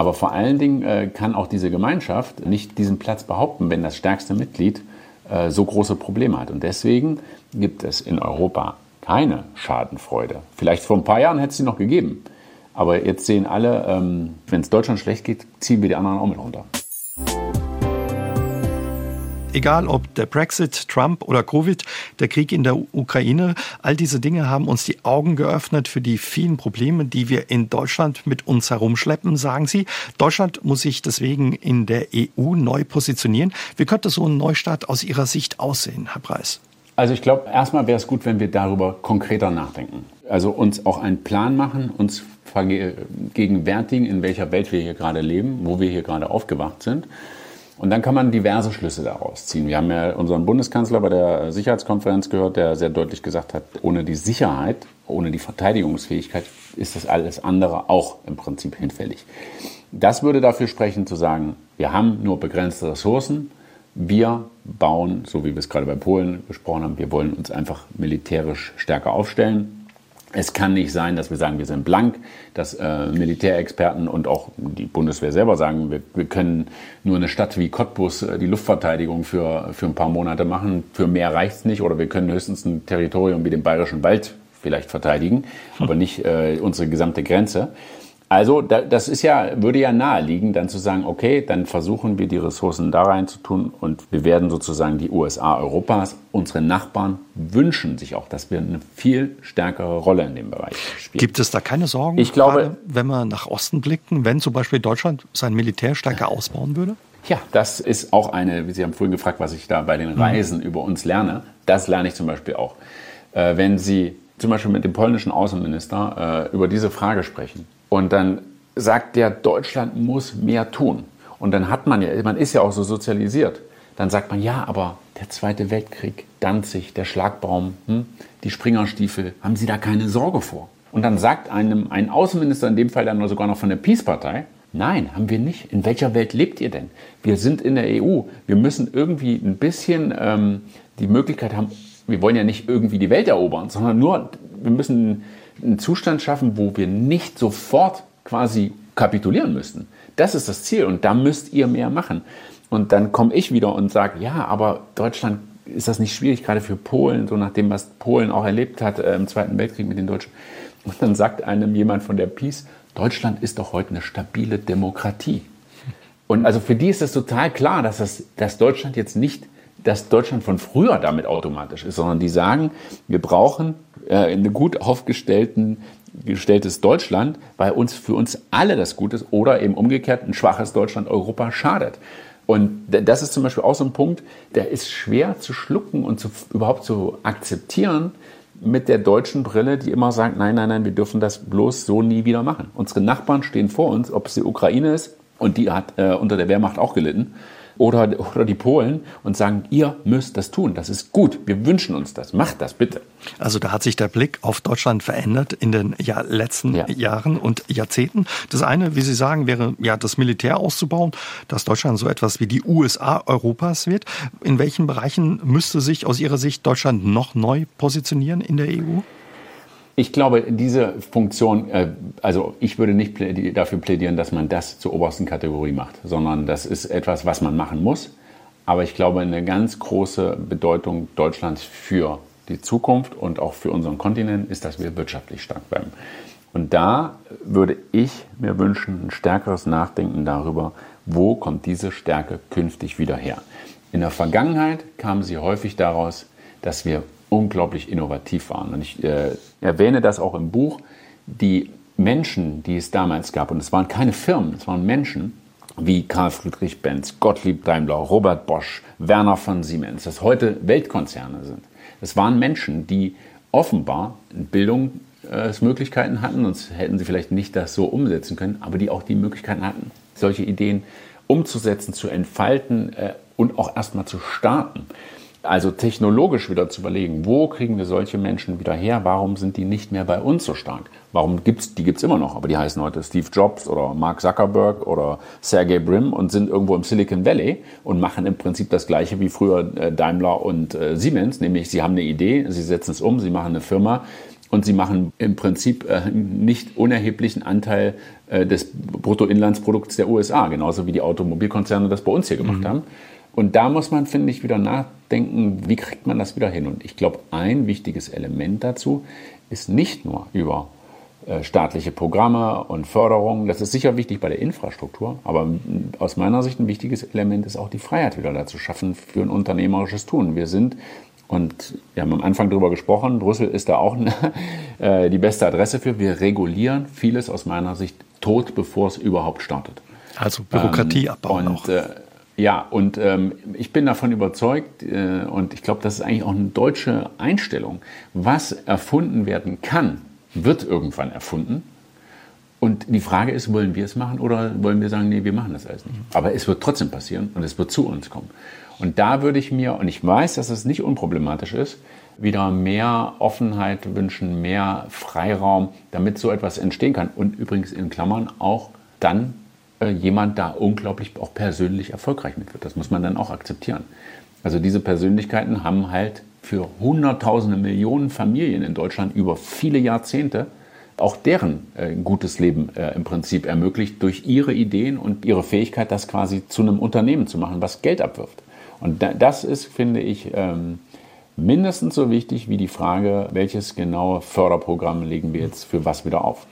Aber vor allen Dingen äh, kann auch diese Gemeinschaft nicht diesen Platz behaupten, wenn das stärkste Mitglied äh, so große Probleme hat. Und deswegen gibt es in Europa keine Schadenfreude. Vielleicht vor ein paar Jahren hätte es sie noch gegeben. Aber jetzt sehen alle, ähm, wenn es Deutschland schlecht geht, ziehen wir die anderen auch mit runter. Egal ob der Brexit, Trump oder Covid, der Krieg in der Ukraine, all diese Dinge haben uns die Augen geöffnet für die vielen Probleme, die wir in Deutschland mit uns herumschleppen, sagen Sie. Deutschland muss sich deswegen in der EU neu positionieren. Wie könnte so ein Neustart aus Ihrer Sicht aussehen, Herr Preis? Also ich glaube, erstmal wäre es gut, wenn wir darüber konkreter nachdenken. Also uns auch einen Plan machen, uns vergegenwärtigen, in welcher Welt wir hier gerade leben, wo wir hier gerade aufgewacht sind und dann kann man diverse Schlüsse daraus ziehen. Wir haben ja unseren Bundeskanzler bei der Sicherheitskonferenz gehört, der sehr deutlich gesagt hat, ohne die Sicherheit, ohne die Verteidigungsfähigkeit ist das alles andere auch im Prinzip hinfällig. Das würde dafür sprechen zu sagen, wir haben nur begrenzte Ressourcen. Wir bauen, so wie wir es gerade bei Polen besprochen haben, wir wollen uns einfach militärisch stärker aufstellen. Es kann nicht sein, dass wir sagen, wir sind blank, dass äh, Militärexperten und auch die Bundeswehr selber sagen, wir, wir können nur eine Stadt wie Cottbus äh, die Luftverteidigung für, für ein paar Monate machen. Für mehr reicht es nicht oder wir können höchstens ein Territorium wie den Bayerischen Wald vielleicht verteidigen, aber nicht äh, unsere gesamte Grenze. Also das ist ja, würde ja naheliegen, dann zu sagen, okay, dann versuchen wir die Ressourcen da rein zu tun und wir werden sozusagen die USA Europas, unsere Nachbarn wünschen sich auch, dass wir eine viel stärkere Rolle in dem Bereich spielen. Gibt es da keine Sorgen, ich glaube, gerade, wenn wir nach Osten blicken, wenn zum Beispiel Deutschland sein Militär stärker ausbauen würde? Ja, das ist auch eine, wie Sie haben vorhin gefragt, was ich da bei den Reisen mhm. über uns lerne. Das lerne ich zum Beispiel auch. Äh, wenn Sie zum Beispiel mit dem polnischen Außenminister äh, über diese Frage sprechen, und dann sagt der, Deutschland muss mehr tun. Und dann hat man ja, man ist ja auch so sozialisiert. Dann sagt man, ja, aber der Zweite Weltkrieg, Danzig, der Schlagbaum, hm, die Springerstiefel, haben Sie da keine Sorge vor? Und dann sagt einem ein Außenminister, in dem Fall dann sogar noch von der Peace-Partei, nein, haben wir nicht. In welcher Welt lebt ihr denn? Wir sind in der EU. Wir müssen irgendwie ein bisschen ähm, die Möglichkeit haben, wir wollen ja nicht irgendwie die Welt erobern, sondern nur, wir müssen einen Zustand schaffen, wo wir nicht sofort quasi kapitulieren müssten. Das ist das Ziel und da müsst ihr mehr machen. Und dann komme ich wieder und sage, ja, aber Deutschland ist das nicht schwierig, gerade für Polen, so nach dem, was Polen auch erlebt hat äh, im Zweiten Weltkrieg mit den Deutschen. Und dann sagt einem jemand von der Peace, Deutschland ist doch heute eine stabile Demokratie. Und also für die ist es total klar, dass, das, dass Deutschland jetzt nicht das Deutschland von früher damit automatisch ist, sondern die sagen, wir brauchen äh, ein gut aufgestellten gestelltes Deutschland, weil uns für uns alle das gut ist oder eben umgekehrt ein schwaches Deutschland Europa schadet. Und das ist zum Beispiel auch so ein Punkt, der ist schwer zu schlucken und zu, überhaupt zu akzeptieren mit der deutschen Brille, die immer sagt, nein, nein, nein, wir dürfen das bloß so nie wieder machen. Unsere Nachbarn stehen vor uns, ob es die Ukraine ist, und die hat äh, unter der Wehrmacht auch gelitten oder, oder die Polen und sagen, ihr müsst das tun. Das ist gut. Wir wünschen uns das. Macht das bitte. Also da hat sich der Blick auf Deutschland verändert in den ja, letzten ja. Jahren und Jahrzehnten. Das eine, wie Sie sagen, wäre ja das Militär auszubauen, dass Deutschland so etwas wie die USA Europas wird. In welchen Bereichen müsste sich aus Ihrer Sicht Deutschland noch neu positionieren in der EU? Ich glaube, diese Funktion, äh, also ich würde nicht dafür plädieren, dass man das zur obersten Kategorie macht, sondern das ist etwas, was man machen muss. Aber ich glaube, eine ganz große Bedeutung Deutschlands für die Zukunft und auch für unseren Kontinent ist, dass wir wirtschaftlich stark bleiben. Und da würde ich mir wünschen, ein stärkeres Nachdenken darüber, wo kommt diese Stärke künftig wieder her. In der Vergangenheit kam sie häufig daraus, dass wir unglaublich innovativ waren. Und ich äh, erwähne das auch im Buch. Die Menschen, die es damals gab, und es waren keine Firmen, es waren Menschen, wie Karl Friedrich Benz, Gottlieb Daimler, Robert Bosch, Werner von Siemens, das heute Weltkonzerne sind. Es waren Menschen, die offenbar Bildungsmöglichkeiten hatten, sonst hätten sie vielleicht nicht das so umsetzen können, aber die auch die Möglichkeiten hatten, solche Ideen umzusetzen, zu entfalten äh, und auch erstmal zu starten. Also technologisch wieder zu überlegen, wo kriegen wir solche Menschen wieder her? Warum sind die nicht mehr bei uns so stark? Warum gibt's die gibt's immer noch, aber die heißen heute Steve Jobs oder Mark Zuckerberg oder Sergey Brim und sind irgendwo im Silicon Valley und machen im Prinzip das gleiche wie früher äh, Daimler und äh, Siemens, nämlich sie haben eine Idee, sie setzen es um, sie machen eine Firma und sie machen im Prinzip äh, nicht unerheblichen Anteil des Bruttoinlandsprodukts der USA, genauso wie die Automobilkonzerne das bei uns hier gemacht mhm. haben. Und da muss man, finde ich, wieder nachdenken, wie kriegt man das wieder hin? Und ich glaube, ein wichtiges Element dazu ist nicht nur über äh, staatliche Programme und Förderungen. Das ist sicher wichtig bei der Infrastruktur, aber aus meiner Sicht ein wichtiges Element ist auch die Freiheit wieder dazu schaffen für ein unternehmerisches Tun. Wir sind, und wir haben am Anfang darüber gesprochen, Brüssel ist da auch eine, *laughs* äh, die beste Adresse für. Wir regulieren vieles aus meiner Sicht tot, bevor es überhaupt startet. Also Bürokratie ähm, abbauen und, auch. Äh, ja, und ähm, ich bin davon überzeugt, äh, und ich glaube, das ist eigentlich auch eine deutsche Einstellung. Was erfunden werden kann, wird irgendwann erfunden. Und die Frage ist, wollen wir es machen oder wollen wir sagen, nee, wir machen das alles nicht. Aber es wird trotzdem passieren und es wird zu uns kommen. Und da würde ich mir, und ich weiß, dass es nicht unproblematisch ist, wieder mehr Offenheit wünschen, mehr Freiraum, damit so etwas entstehen kann. Und übrigens in Klammern auch dann jemand da unglaublich auch persönlich erfolgreich mit wird. Das muss man dann auch akzeptieren. Also diese Persönlichkeiten haben halt für Hunderttausende, Millionen Familien in Deutschland über viele Jahrzehnte auch deren äh, gutes Leben äh, im Prinzip ermöglicht durch ihre Ideen und ihre Fähigkeit, das quasi zu einem Unternehmen zu machen, was Geld abwirft. Und da, das ist, finde ich, ähm, mindestens so wichtig wie die Frage, welches genaue Förderprogramm legen wir jetzt für was wieder auf.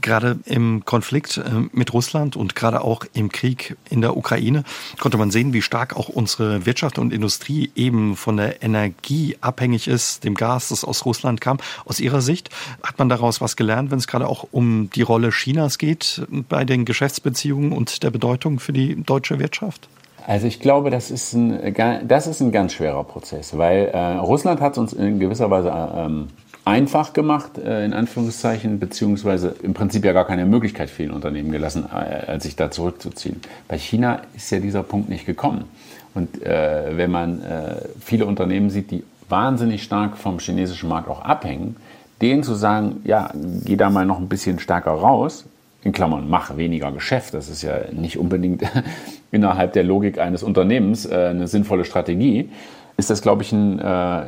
Gerade im Konflikt äh, mit Russland und gerade auch im Krieg in der Ukraine konnte man sehen, wie stark auch unsere Wirtschaft und Industrie eben von der Energie abhängig ist, dem Gas, das aus Russland kam. Aus Ihrer Sicht hat man daraus was gelernt, wenn es gerade auch um die Rolle Chinas geht bei den Geschäftsbeziehungen und der Bedeutung für die deutsche Wirtschaft? Also ich glaube, das ist ein, das ist ein ganz schwerer Prozess, weil äh, Russland hat uns in gewisser Weise äh, ähm, einfach gemacht, äh, in Anführungszeichen, beziehungsweise im Prinzip ja gar keine Möglichkeit vielen Unternehmen gelassen, äh, als sich da zurückzuziehen. Bei China ist ja dieser Punkt nicht gekommen. Und äh, wenn man äh, viele Unternehmen sieht, die wahnsinnig stark vom chinesischen Markt auch abhängen, denen zu sagen, ja, geh da mal noch ein bisschen stärker raus, in Klammern, mach weniger Geschäft, das ist ja nicht unbedingt *laughs* innerhalb der Logik eines Unternehmens äh, eine sinnvolle Strategie, ist das, glaube ich, ein, äh,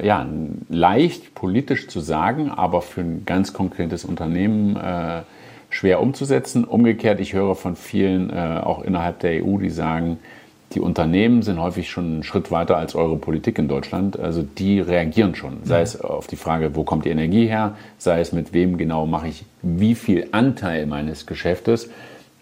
ja, ein leicht politisch zu sagen, aber für ein ganz konkretes Unternehmen äh, schwer umzusetzen. Umgekehrt, ich höre von vielen, äh, auch innerhalb der EU, die sagen, die Unternehmen sind häufig schon einen Schritt weiter als eure Politik in Deutschland. Also die reagieren schon. Sei es auf die Frage, wo kommt die Energie her, sei es mit wem genau mache ich wie viel Anteil meines Geschäftes.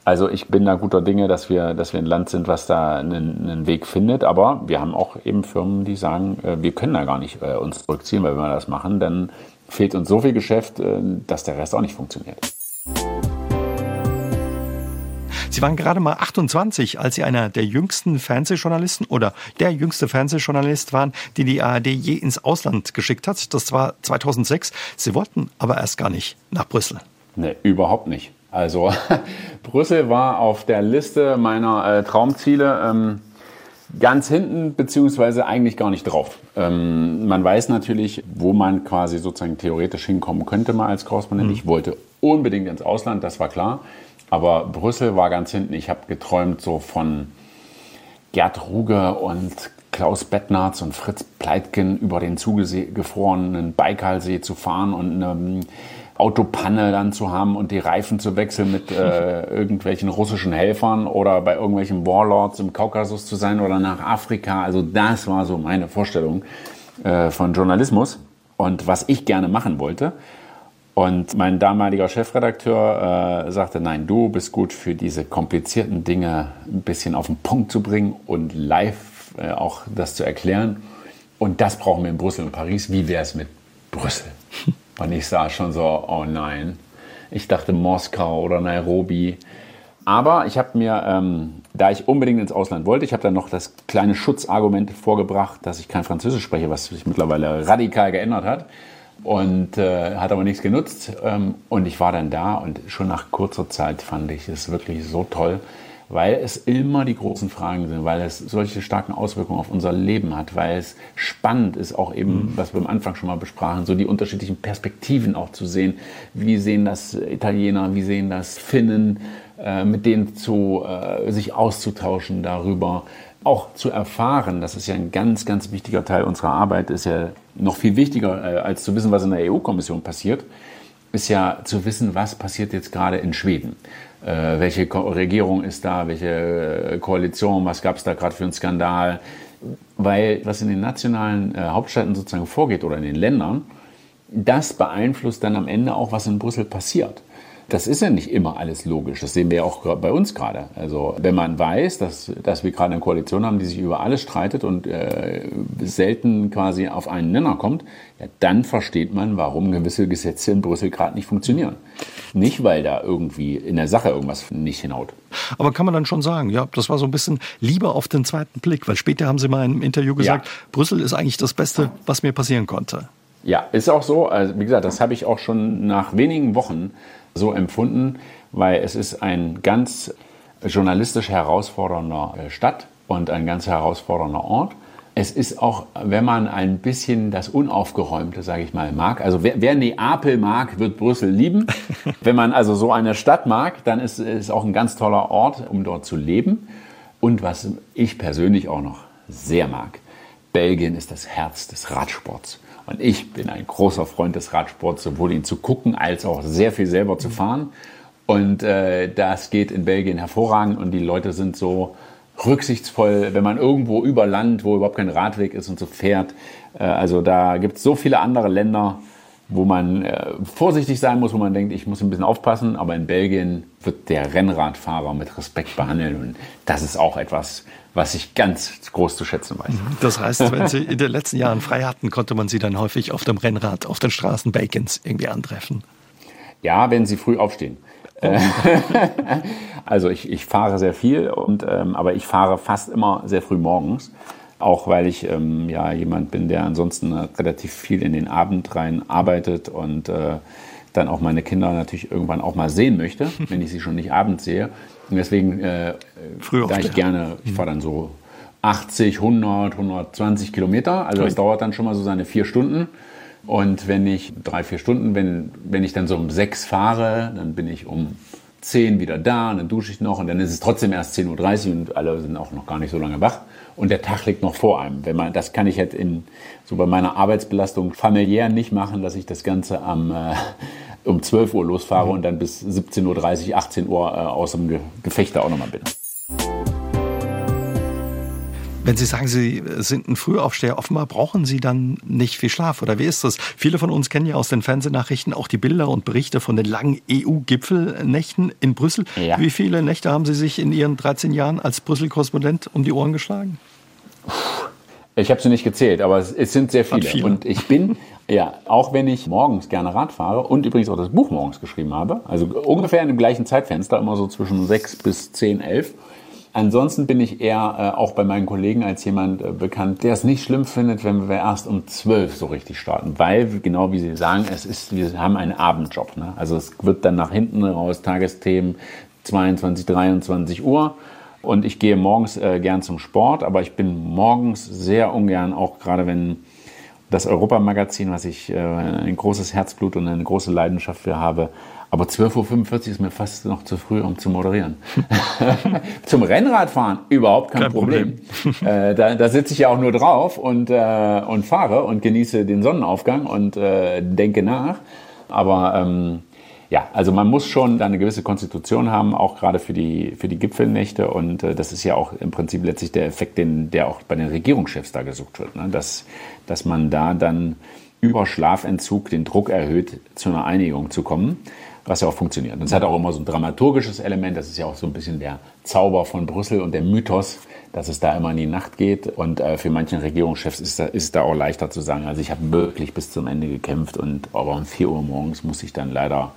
Also ich bin da guter Dinge, dass wir, dass wir ein Land sind, was da einen, einen Weg findet. Aber wir haben auch eben Firmen, die sagen, äh, wir können da gar nicht äh, uns zurückziehen, weil wenn wir das machen, dann fehlt uns so viel Geschäft, äh, dass der Rest auch nicht funktioniert. Sie waren gerade mal 28, als Sie einer der jüngsten Fernsehjournalisten oder der jüngste Fernsehjournalist waren, die die ARD je ins Ausland geschickt hat. Das war 2006. Sie wollten aber erst gar nicht nach Brüssel. Nee, überhaupt nicht. Also *laughs* Brüssel war auf der Liste meiner äh, Traumziele ähm, ganz hinten, beziehungsweise eigentlich gar nicht drauf. Ähm, man weiß natürlich, wo man quasi sozusagen theoretisch hinkommen könnte mal als Korrespondent. Mhm. Ich wollte unbedingt ins Ausland, das war klar. Aber Brüssel war ganz hinten. Ich habe geträumt so von Gerd Ruge und Klaus Bettnarz und Fritz Pleitgen über den zugefrorenen Baikalsee zu fahren und eine Autopanne dann zu haben und die Reifen zu wechseln mit äh, irgendwelchen russischen Helfern oder bei irgendwelchen Warlords im Kaukasus zu sein oder nach Afrika. Also das war so meine Vorstellung äh, von Journalismus und was ich gerne machen wollte. Und mein damaliger Chefredakteur äh, sagte, nein, du bist gut für diese komplizierten Dinge ein bisschen auf den Punkt zu bringen und live äh, auch das zu erklären. Und das brauchen wir in Brüssel und Paris. Wie wäre es mit Brüssel? Und ich sah schon so, oh nein. Ich dachte Moskau oder Nairobi. Aber ich habe mir, ähm, da ich unbedingt ins Ausland wollte, ich habe dann noch das kleine Schutzargument vorgebracht, dass ich kein Französisch spreche, was sich mittlerweile radikal geändert hat und äh, hat aber nichts genutzt. Ähm, und ich war dann da und schon nach kurzer Zeit fand ich es wirklich so toll, weil es immer die großen Fragen sind, weil es solche starken Auswirkungen auf unser Leben hat, weil es spannend ist, auch eben, mhm. was wir am Anfang schon mal besprachen, so die unterschiedlichen Perspektiven auch zu sehen. Wie sehen das Italiener, wie sehen das Finnen, äh, mit denen zu, äh, sich auszutauschen darüber, auch zu erfahren, das ist ja ein ganz, ganz wichtiger Teil unserer Arbeit, ist ja noch viel wichtiger äh, als zu wissen, was in der EU-Kommission passiert, ist ja zu wissen, was passiert jetzt gerade in Schweden. Äh, welche Ko Regierung ist da, welche äh, Koalition, was gab es da gerade für einen Skandal. Weil was in den nationalen äh, Hauptstädten sozusagen vorgeht oder in den Ländern, das beeinflusst dann am Ende auch, was in Brüssel passiert. Das ist ja nicht immer alles logisch. Das sehen wir ja auch bei uns gerade. Also wenn man weiß, dass, dass wir gerade eine Koalition haben, die sich über alles streitet und äh, selten quasi auf einen Nenner kommt, ja, dann versteht man, warum gewisse Gesetze in Brüssel gerade nicht funktionieren. Nicht, weil da irgendwie in der Sache irgendwas nicht hinhaut. Aber kann man dann schon sagen, ja, das war so ein bisschen lieber auf den zweiten Blick, weil später haben Sie mal im Interview gesagt, ja. Brüssel ist eigentlich das Beste, was mir passieren konnte. Ja, ist auch so. Also, wie gesagt, das habe ich auch schon nach wenigen Wochen so empfunden, weil es ist ein ganz journalistisch herausfordernder äh, Stadt und ein ganz herausfordernder Ort. Es ist auch, wenn man ein bisschen das Unaufgeräumte, sage ich mal, mag. Also wer, wer, Neapel mag, wird Brüssel lieben. *laughs* wenn man also so eine Stadt mag, dann ist es auch ein ganz toller Ort, um dort zu leben. Und was ich persönlich auch noch sehr mag, Belgien ist das Herz des Radsports. Und ich bin ein großer Freund des Radsports, sowohl ihn zu gucken als auch sehr viel selber zu fahren. Und äh, das geht in Belgien hervorragend und die Leute sind so rücksichtsvoll, wenn man irgendwo über Land, wo überhaupt kein Radweg ist und so fährt. Äh, also da gibt es so viele andere Länder, wo man äh, vorsichtig sein muss, wo man denkt, ich muss ein bisschen aufpassen. Aber in Belgien wird der Rennradfahrer mit Respekt behandelt und das ist auch etwas, was ich ganz groß zu schätzen weiß. Mhm. Das heißt, wenn Sie in den letzten Jahren frei hatten, konnte man Sie dann häufig auf dem Rennrad auf den Straßen Belgiens irgendwie antreffen? Ja, wenn Sie früh aufstehen. Oh. *laughs* also ich, ich fahre sehr viel, und, ähm, aber ich fahre fast immer sehr früh morgens. Auch weil ich ähm, ja jemand bin, der ansonsten relativ viel in den Abend rein arbeitet und äh, dann auch meine Kinder natürlich irgendwann auch mal sehen möchte, wenn ich sie schon nicht abends sehe. Und deswegen, äh, da ich gerne, ich fahre dann so 80, 100, 120 Kilometer. Also das dauert dann schon mal so seine vier Stunden. Und wenn ich drei, vier Stunden, wenn, wenn ich dann so um sechs fahre, dann bin ich um zehn wieder da und dann dusche ich noch und dann ist es trotzdem erst 10.30 Uhr und alle sind auch noch gar nicht so lange wach und der Tag liegt noch vor einem. Wenn man, das kann ich halt in, so bei meiner Arbeitsbelastung familiär nicht machen, dass ich das Ganze am, äh, um 12 Uhr losfahre mhm. und dann bis 17.30 Uhr, 18 Uhr äh, aus dem Ge Gefecht da auch nochmal bin. Wenn Sie sagen, Sie sind ein Frühaufsteher, offenbar brauchen Sie dann nicht viel Schlaf, oder wie ist das? Viele von uns kennen ja aus den Fernsehnachrichten auch die Bilder und Berichte von den langen EU-Gipfelnächten in Brüssel. Ja. Wie viele Nächte haben Sie sich in Ihren 13 Jahren als Brüssel-Korrespondent um die Ohren geschlagen? Ich habe sie nicht gezählt, aber es, es sind sehr viele. viele. Und ich bin, *laughs* ja, auch wenn ich morgens gerne Rad fahre und übrigens auch das Buch morgens geschrieben habe, also ungefähr in dem gleichen Zeitfenster, immer so zwischen 6 bis 10, 11, Ansonsten bin ich eher äh, auch bei meinen Kollegen als jemand äh, bekannt, der es nicht schlimm findet, wenn wir erst um zwölf so richtig starten. Weil, genau wie Sie sagen, es ist, wir haben einen Abendjob. Ne? Also es wird dann nach hinten raus Tagesthemen 22, 23 Uhr. Und ich gehe morgens äh, gern zum Sport, aber ich bin morgens sehr ungern, auch gerade wenn das Europamagazin, was ich äh, ein großes Herzblut und eine große Leidenschaft für habe, aber 12.45 Uhr ist mir fast noch zu früh, um zu moderieren. *laughs* *laughs* Zum Rennradfahren überhaupt kein, kein Problem. Problem. äh, da, da sitze ich ja auch nur drauf und, äh, und fahre und genieße den Sonnenaufgang und äh, denke nach. Aber ähm, ja, also man muss schon eine gewisse Konstitution haben, auch gerade für die, für die Gipfelnächte. Und äh, das ist ja auch im Prinzip letztlich der Effekt, den, der auch bei den Regierungschefs da gesucht wird. Ne? Dass, dass man da dann über Schlafentzug den Druck erhöht, zu einer Einigung zu kommen was ja auch funktioniert. Und es hat auch immer so ein dramaturgisches Element, das ist ja auch so ein bisschen der Zauber von Brüssel und der Mythos, dass es da immer in die Nacht geht. Und äh, für manchen Regierungschefs ist, da, ist da auch leichter zu sagen, also ich habe wirklich bis zum Ende gekämpft und aber um 4 Uhr morgens muss ich dann leider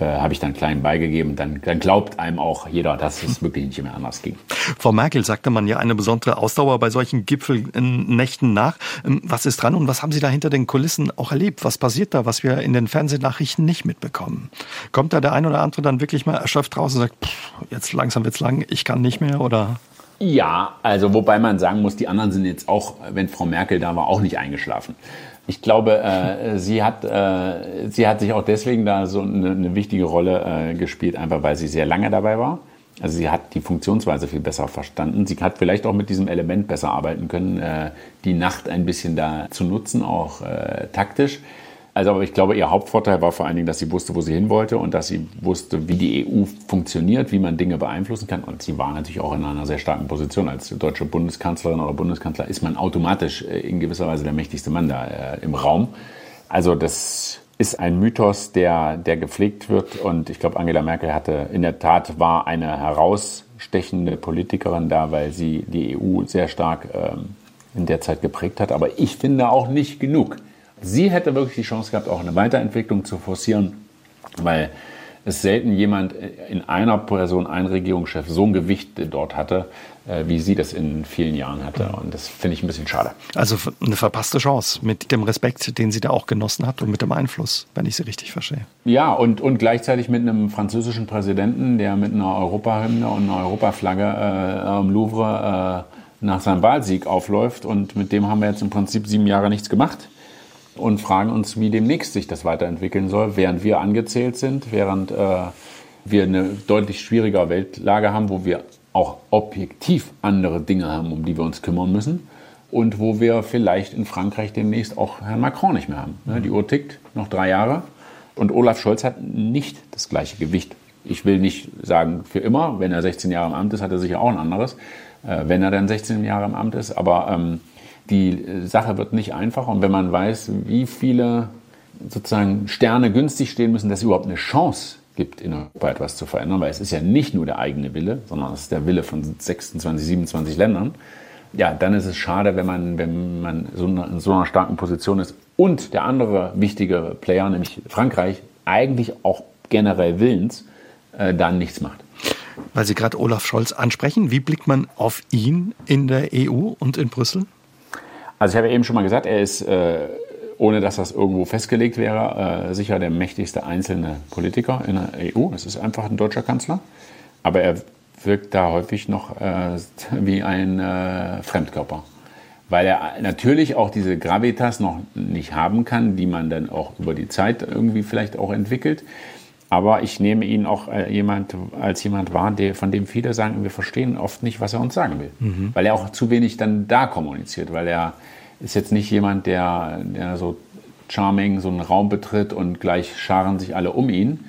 äh, habe ich dann klein beigegeben. Dann, dann glaubt einem auch jeder, dass es wirklich nicht mehr anders ging. Frau Merkel sagte man ja eine besondere Ausdauer bei solchen Gipfelnächten nach. Ähm, was ist dran und was haben Sie da hinter den Kulissen auch erlebt? Was passiert da, was wir in den Fernsehnachrichten nicht mitbekommen? Kommt da der ein oder andere dann wirklich mal erschöpft raus und sagt, pff, jetzt langsam wird's lang, ich kann nicht mehr oder? Ja, also wobei man sagen muss, die anderen sind jetzt auch, wenn Frau Merkel da war, auch nicht eingeschlafen. Ich glaube, äh, sie, hat, äh, sie hat sich auch deswegen da so eine, eine wichtige Rolle äh, gespielt, einfach weil sie sehr lange dabei war. Also sie hat die Funktionsweise viel besser verstanden. Sie hat vielleicht auch mit diesem Element besser arbeiten können, äh, die Nacht ein bisschen da zu nutzen, auch äh, taktisch. Also ich glaube, ihr Hauptvorteil war vor allen Dingen, dass sie wusste, wo sie hin wollte und dass sie wusste, wie die EU funktioniert, wie man Dinge beeinflussen kann. Und sie war natürlich auch in einer sehr starken Position. Als deutsche Bundeskanzlerin oder Bundeskanzler ist man automatisch äh, in gewisser Weise der mächtigste Mann da äh, im Raum. Also das ist ein Mythos, der, der gepflegt wird. Und ich glaube, Angela Merkel hatte in der Tat war eine herausstechende Politikerin da, weil sie die EU sehr stark ähm, in der Zeit geprägt hat. Aber ich finde auch nicht genug. Sie hätte wirklich die Chance gehabt, auch eine Weiterentwicklung zu forcieren, weil es selten jemand in einer Person, ein Regierungschef, so ein Gewicht dort hatte, äh, wie sie das in vielen Jahren hatte. Und das finde ich ein bisschen schade. Also eine verpasste Chance mit dem Respekt, den sie da auch genossen hat und mit dem Einfluss, wenn ich sie richtig verstehe. Ja, und, und gleichzeitig mit einem französischen Präsidenten, der mit einer Europahymne und einer Europaflagge äh, am Louvre äh, nach seinem Wahlsieg aufläuft. Und mit dem haben wir jetzt im Prinzip sieben Jahre nichts gemacht und fragen uns, wie demnächst sich das weiterentwickeln soll, während wir angezählt sind, während äh, wir eine deutlich schwierigere Weltlage haben, wo wir auch objektiv andere Dinge haben, um die wir uns kümmern müssen. und wo wir vielleicht in Frankreich demnächst auch Herrn Macron nicht mehr haben. Ne, die Uhr tickt, noch drei Jahre. Und Olaf Scholz hat nicht das gleiche Gewicht. Ich will nicht sagen für immer, wenn er 16 Jahre im Amt ist, hat er sicher auch ein anderes, äh, wenn er dann 16 Jahre im Amt ist. Aber ähm, die Sache wird nicht einfacher. Und wenn man weiß, wie viele sozusagen Sterne günstig stehen müssen, dass es überhaupt eine Chance gibt, in Europa etwas zu verändern, weil es ist ja nicht nur der eigene Wille, sondern es ist der Wille von 26, 27 Ländern. Ja, dann ist es schade, wenn man, wenn man so in so einer starken Position ist und der andere wichtige Player, nämlich Frankreich, eigentlich auch generell willens, äh, dann nichts macht. Weil Sie gerade Olaf Scholz ansprechen, wie blickt man auf ihn in der EU und in Brüssel? Also ich habe eben schon mal gesagt, er ist äh, ohne dass das irgendwo festgelegt wäre, äh, sicher der mächtigste einzelne Politiker in der EU. Es ist einfach ein deutscher Kanzler. Aber er wirkt da häufig noch äh, *laughs* wie ein äh, Fremdkörper. Weil er natürlich auch diese Gravitas noch nicht haben kann, die man dann auch über die Zeit irgendwie vielleicht auch entwickelt. Aber ich nehme ihn auch äh, jemand, als jemand wahr, der, von dem viele sagen, wir verstehen oft nicht, was er uns sagen will. Mhm. Weil er auch zu wenig dann da kommuniziert, weil er ist jetzt nicht jemand, der, der so charming so einen Raum betritt und gleich scharen sich alle um ihn,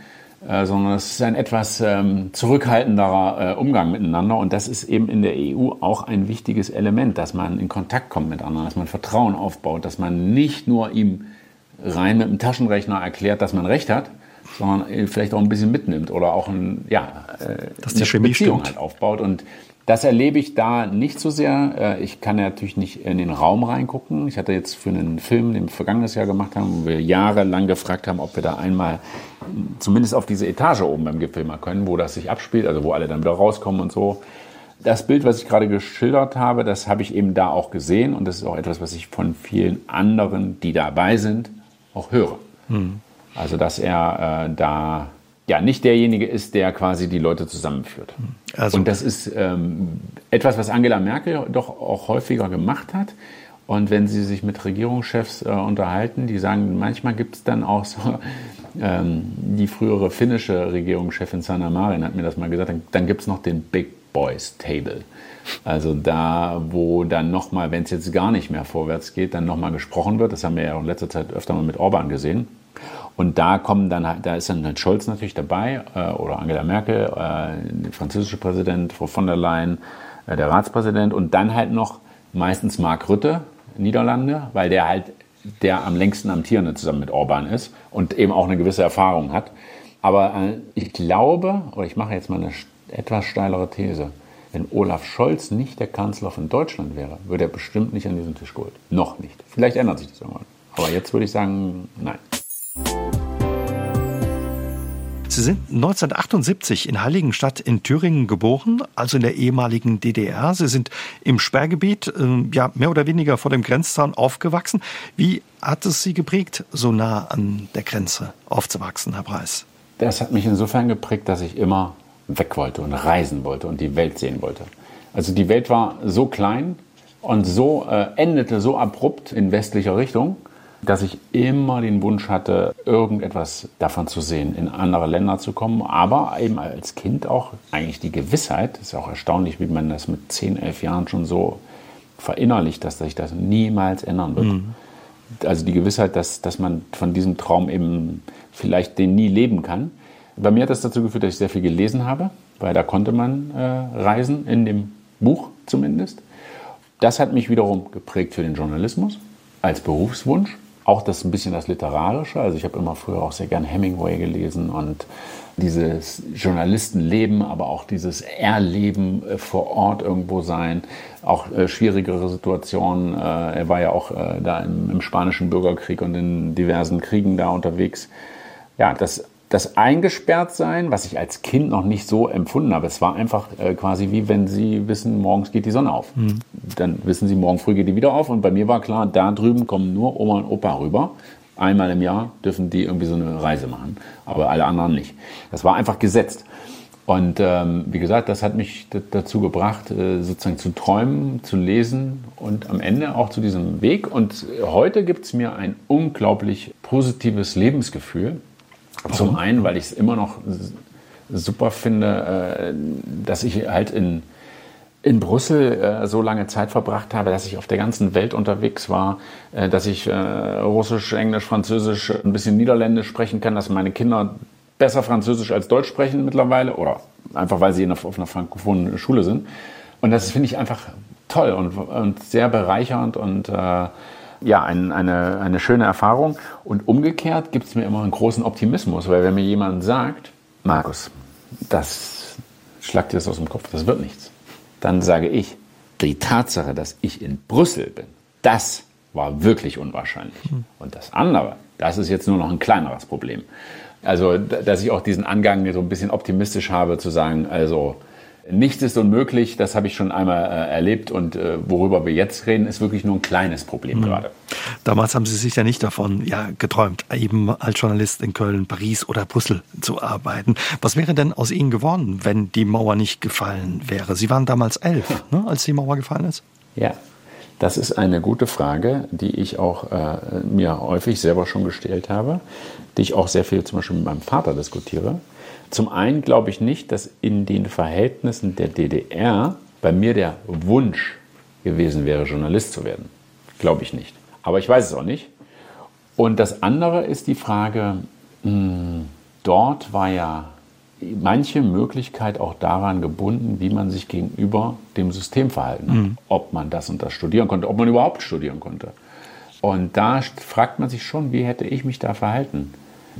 äh, sondern es ist ein etwas ähm, zurückhaltenderer äh, Umgang miteinander. Und das ist eben in der EU auch ein wichtiges Element, dass man in Kontakt kommt mit anderen, dass man Vertrauen aufbaut, dass man nicht nur ihm rein mit dem Taschenrechner erklärt, dass man Recht hat, sondern vielleicht auch ein bisschen mitnimmt oder auch ein, ja, äh, dass die Chemie Beziehung halt aufbaut. Und das erlebe ich da nicht so sehr. Äh, ich kann ja natürlich nicht in den Raum reingucken. Ich hatte jetzt für einen Film, den wir vergangenes Jahr gemacht haben, wo wir jahrelang gefragt haben, ob wir da einmal zumindest auf diese Etage oben beim Gipfel mal können, wo das sich abspielt, also wo alle dann wieder rauskommen und so. Das Bild, was ich gerade geschildert habe, das habe ich eben da auch gesehen und das ist auch etwas, was ich von vielen anderen, die dabei sind, auch höre. Hm. Also, dass er äh, da ja nicht derjenige ist, der quasi die Leute zusammenführt. Also. Und das ist ähm, etwas, was Angela Merkel doch auch häufiger gemacht hat. Und wenn sie sich mit Regierungschefs äh, unterhalten, die sagen, manchmal gibt es dann auch so, ähm, die frühere finnische Regierungschefin Sanna Marin hat mir das mal gesagt, dann, dann gibt es noch den Big Boys Table. Also da, wo dann nochmal, wenn es jetzt gar nicht mehr vorwärts geht, dann nochmal gesprochen wird. Das haben wir ja in letzter Zeit öfter mal mit Orban gesehen. Und da kommen dann, da ist dann Scholz natürlich dabei äh, oder Angela Merkel, äh, der französische Präsident, Frau von der Leyen, äh, der Ratspräsident und dann halt noch meistens Mark Rutte, Niederlande, weil der halt der am längsten amtierende zusammen mit Orban ist und eben auch eine gewisse Erfahrung hat. Aber äh, ich glaube, oder ich mache jetzt mal eine etwas steilere These, wenn Olaf Scholz nicht der Kanzler von Deutschland wäre, würde er bestimmt nicht an diesen Tisch geholt. Noch nicht. Vielleicht ändert sich das irgendwann. Aber jetzt würde ich sagen, nein. Sie sind 1978 in Heiligenstadt in Thüringen geboren, also in der ehemaligen DDR. Sie sind im Sperrgebiet, äh, ja, mehr oder weniger vor dem Grenzzaun aufgewachsen. Wie hat es Sie geprägt, so nah an der Grenze aufzuwachsen, Herr Preis? Das hat mich insofern geprägt, dass ich immer weg wollte und reisen wollte und die Welt sehen wollte. Also die Welt war so klein und so äh, endete so abrupt in westlicher Richtung, dass ich immer den Wunsch hatte, irgendetwas davon zu sehen, in andere Länder zu kommen, aber eben als Kind auch eigentlich die Gewissheit, das ist auch erstaunlich, wie man das mit 10, 11 Jahren schon so verinnerlicht, dass sich das niemals ändern wird. Mhm. Also die Gewissheit, dass, dass man von diesem Traum eben vielleicht den nie leben kann. Bei mir hat das dazu geführt, dass ich sehr viel gelesen habe, weil da konnte man äh, reisen, in dem Buch zumindest. Das hat mich wiederum geprägt für den Journalismus als Berufswunsch auch das ein bisschen das Literarische. Also ich habe immer früher auch sehr gern Hemingway gelesen und dieses Journalistenleben, aber auch dieses Erleben äh, vor Ort irgendwo sein, auch äh, schwierigere Situationen. Äh, er war ja auch äh, da im, im, spanischen Bürgerkrieg und in diversen Kriegen da unterwegs. Ja, das das Eingesperrtsein, was ich als Kind noch nicht so empfunden habe, es war einfach äh, quasi wie wenn Sie wissen, morgens geht die Sonne auf. Mhm. Dann wissen Sie, morgen früh geht die wieder auf. Und bei mir war klar, da drüben kommen nur Oma und Opa rüber. Einmal im Jahr dürfen die irgendwie so eine Reise machen, aber alle anderen nicht. Das war einfach gesetzt. Und ähm, wie gesagt, das hat mich dazu gebracht, äh, sozusagen zu träumen, zu lesen und am Ende auch zu diesem Weg. Und heute gibt es mir ein unglaublich positives Lebensgefühl Warum? Zum einen, weil ich es immer noch super finde, äh, dass ich halt in, in Brüssel äh, so lange Zeit verbracht habe, dass ich auf der ganzen Welt unterwegs war, äh, dass ich Russisch, Englisch, Französisch, ein bisschen Niederländisch sprechen kann, dass meine Kinder besser Französisch als Deutsch sprechen mittlerweile oder einfach weil sie auf einer frankophonen Schule sind. Und das finde ich einfach toll und, und sehr bereichernd und äh, ja, ein, eine, eine schöne Erfahrung. Und umgekehrt gibt es mir immer einen großen Optimismus, weil wenn mir jemand sagt, Markus, das schlagt dir das aus dem Kopf, das wird nichts dann sage ich, die Tatsache, dass ich in Brüssel bin, das war wirklich unwahrscheinlich. Und das andere, das ist jetzt nur noch ein kleineres Problem. Also, dass ich auch diesen Angang so ein bisschen optimistisch habe, zu sagen, also Nichts ist unmöglich, das habe ich schon einmal äh, erlebt und äh, worüber wir jetzt reden, ist wirklich nur ein kleines Problem mhm. gerade. Damals haben Sie sich ja nicht davon ja, geträumt, eben als Journalist in Köln, Paris oder Brüssel zu arbeiten. Was wäre denn aus Ihnen geworden, wenn die Mauer nicht gefallen wäre? Sie waren damals elf, ne, als die Mauer gefallen ist? Ja, das ist eine gute Frage, die ich auch äh, mir häufig selber schon gestellt habe, die ich auch sehr viel zum Beispiel mit meinem Vater diskutiere. Zum einen glaube ich nicht, dass in den Verhältnissen der DDR bei mir der Wunsch gewesen wäre, Journalist zu werden. Glaube ich nicht. Aber ich weiß es auch nicht. Und das andere ist die Frage, mh, hm, dort war ja manche Möglichkeit auch daran gebunden, wie man sich gegenüber dem System verhalten hat. Mhm. Ob man das und das studieren konnte, ob man überhaupt studieren konnte. Und da fragt man sich schon, wie hätte ich mich da verhalten?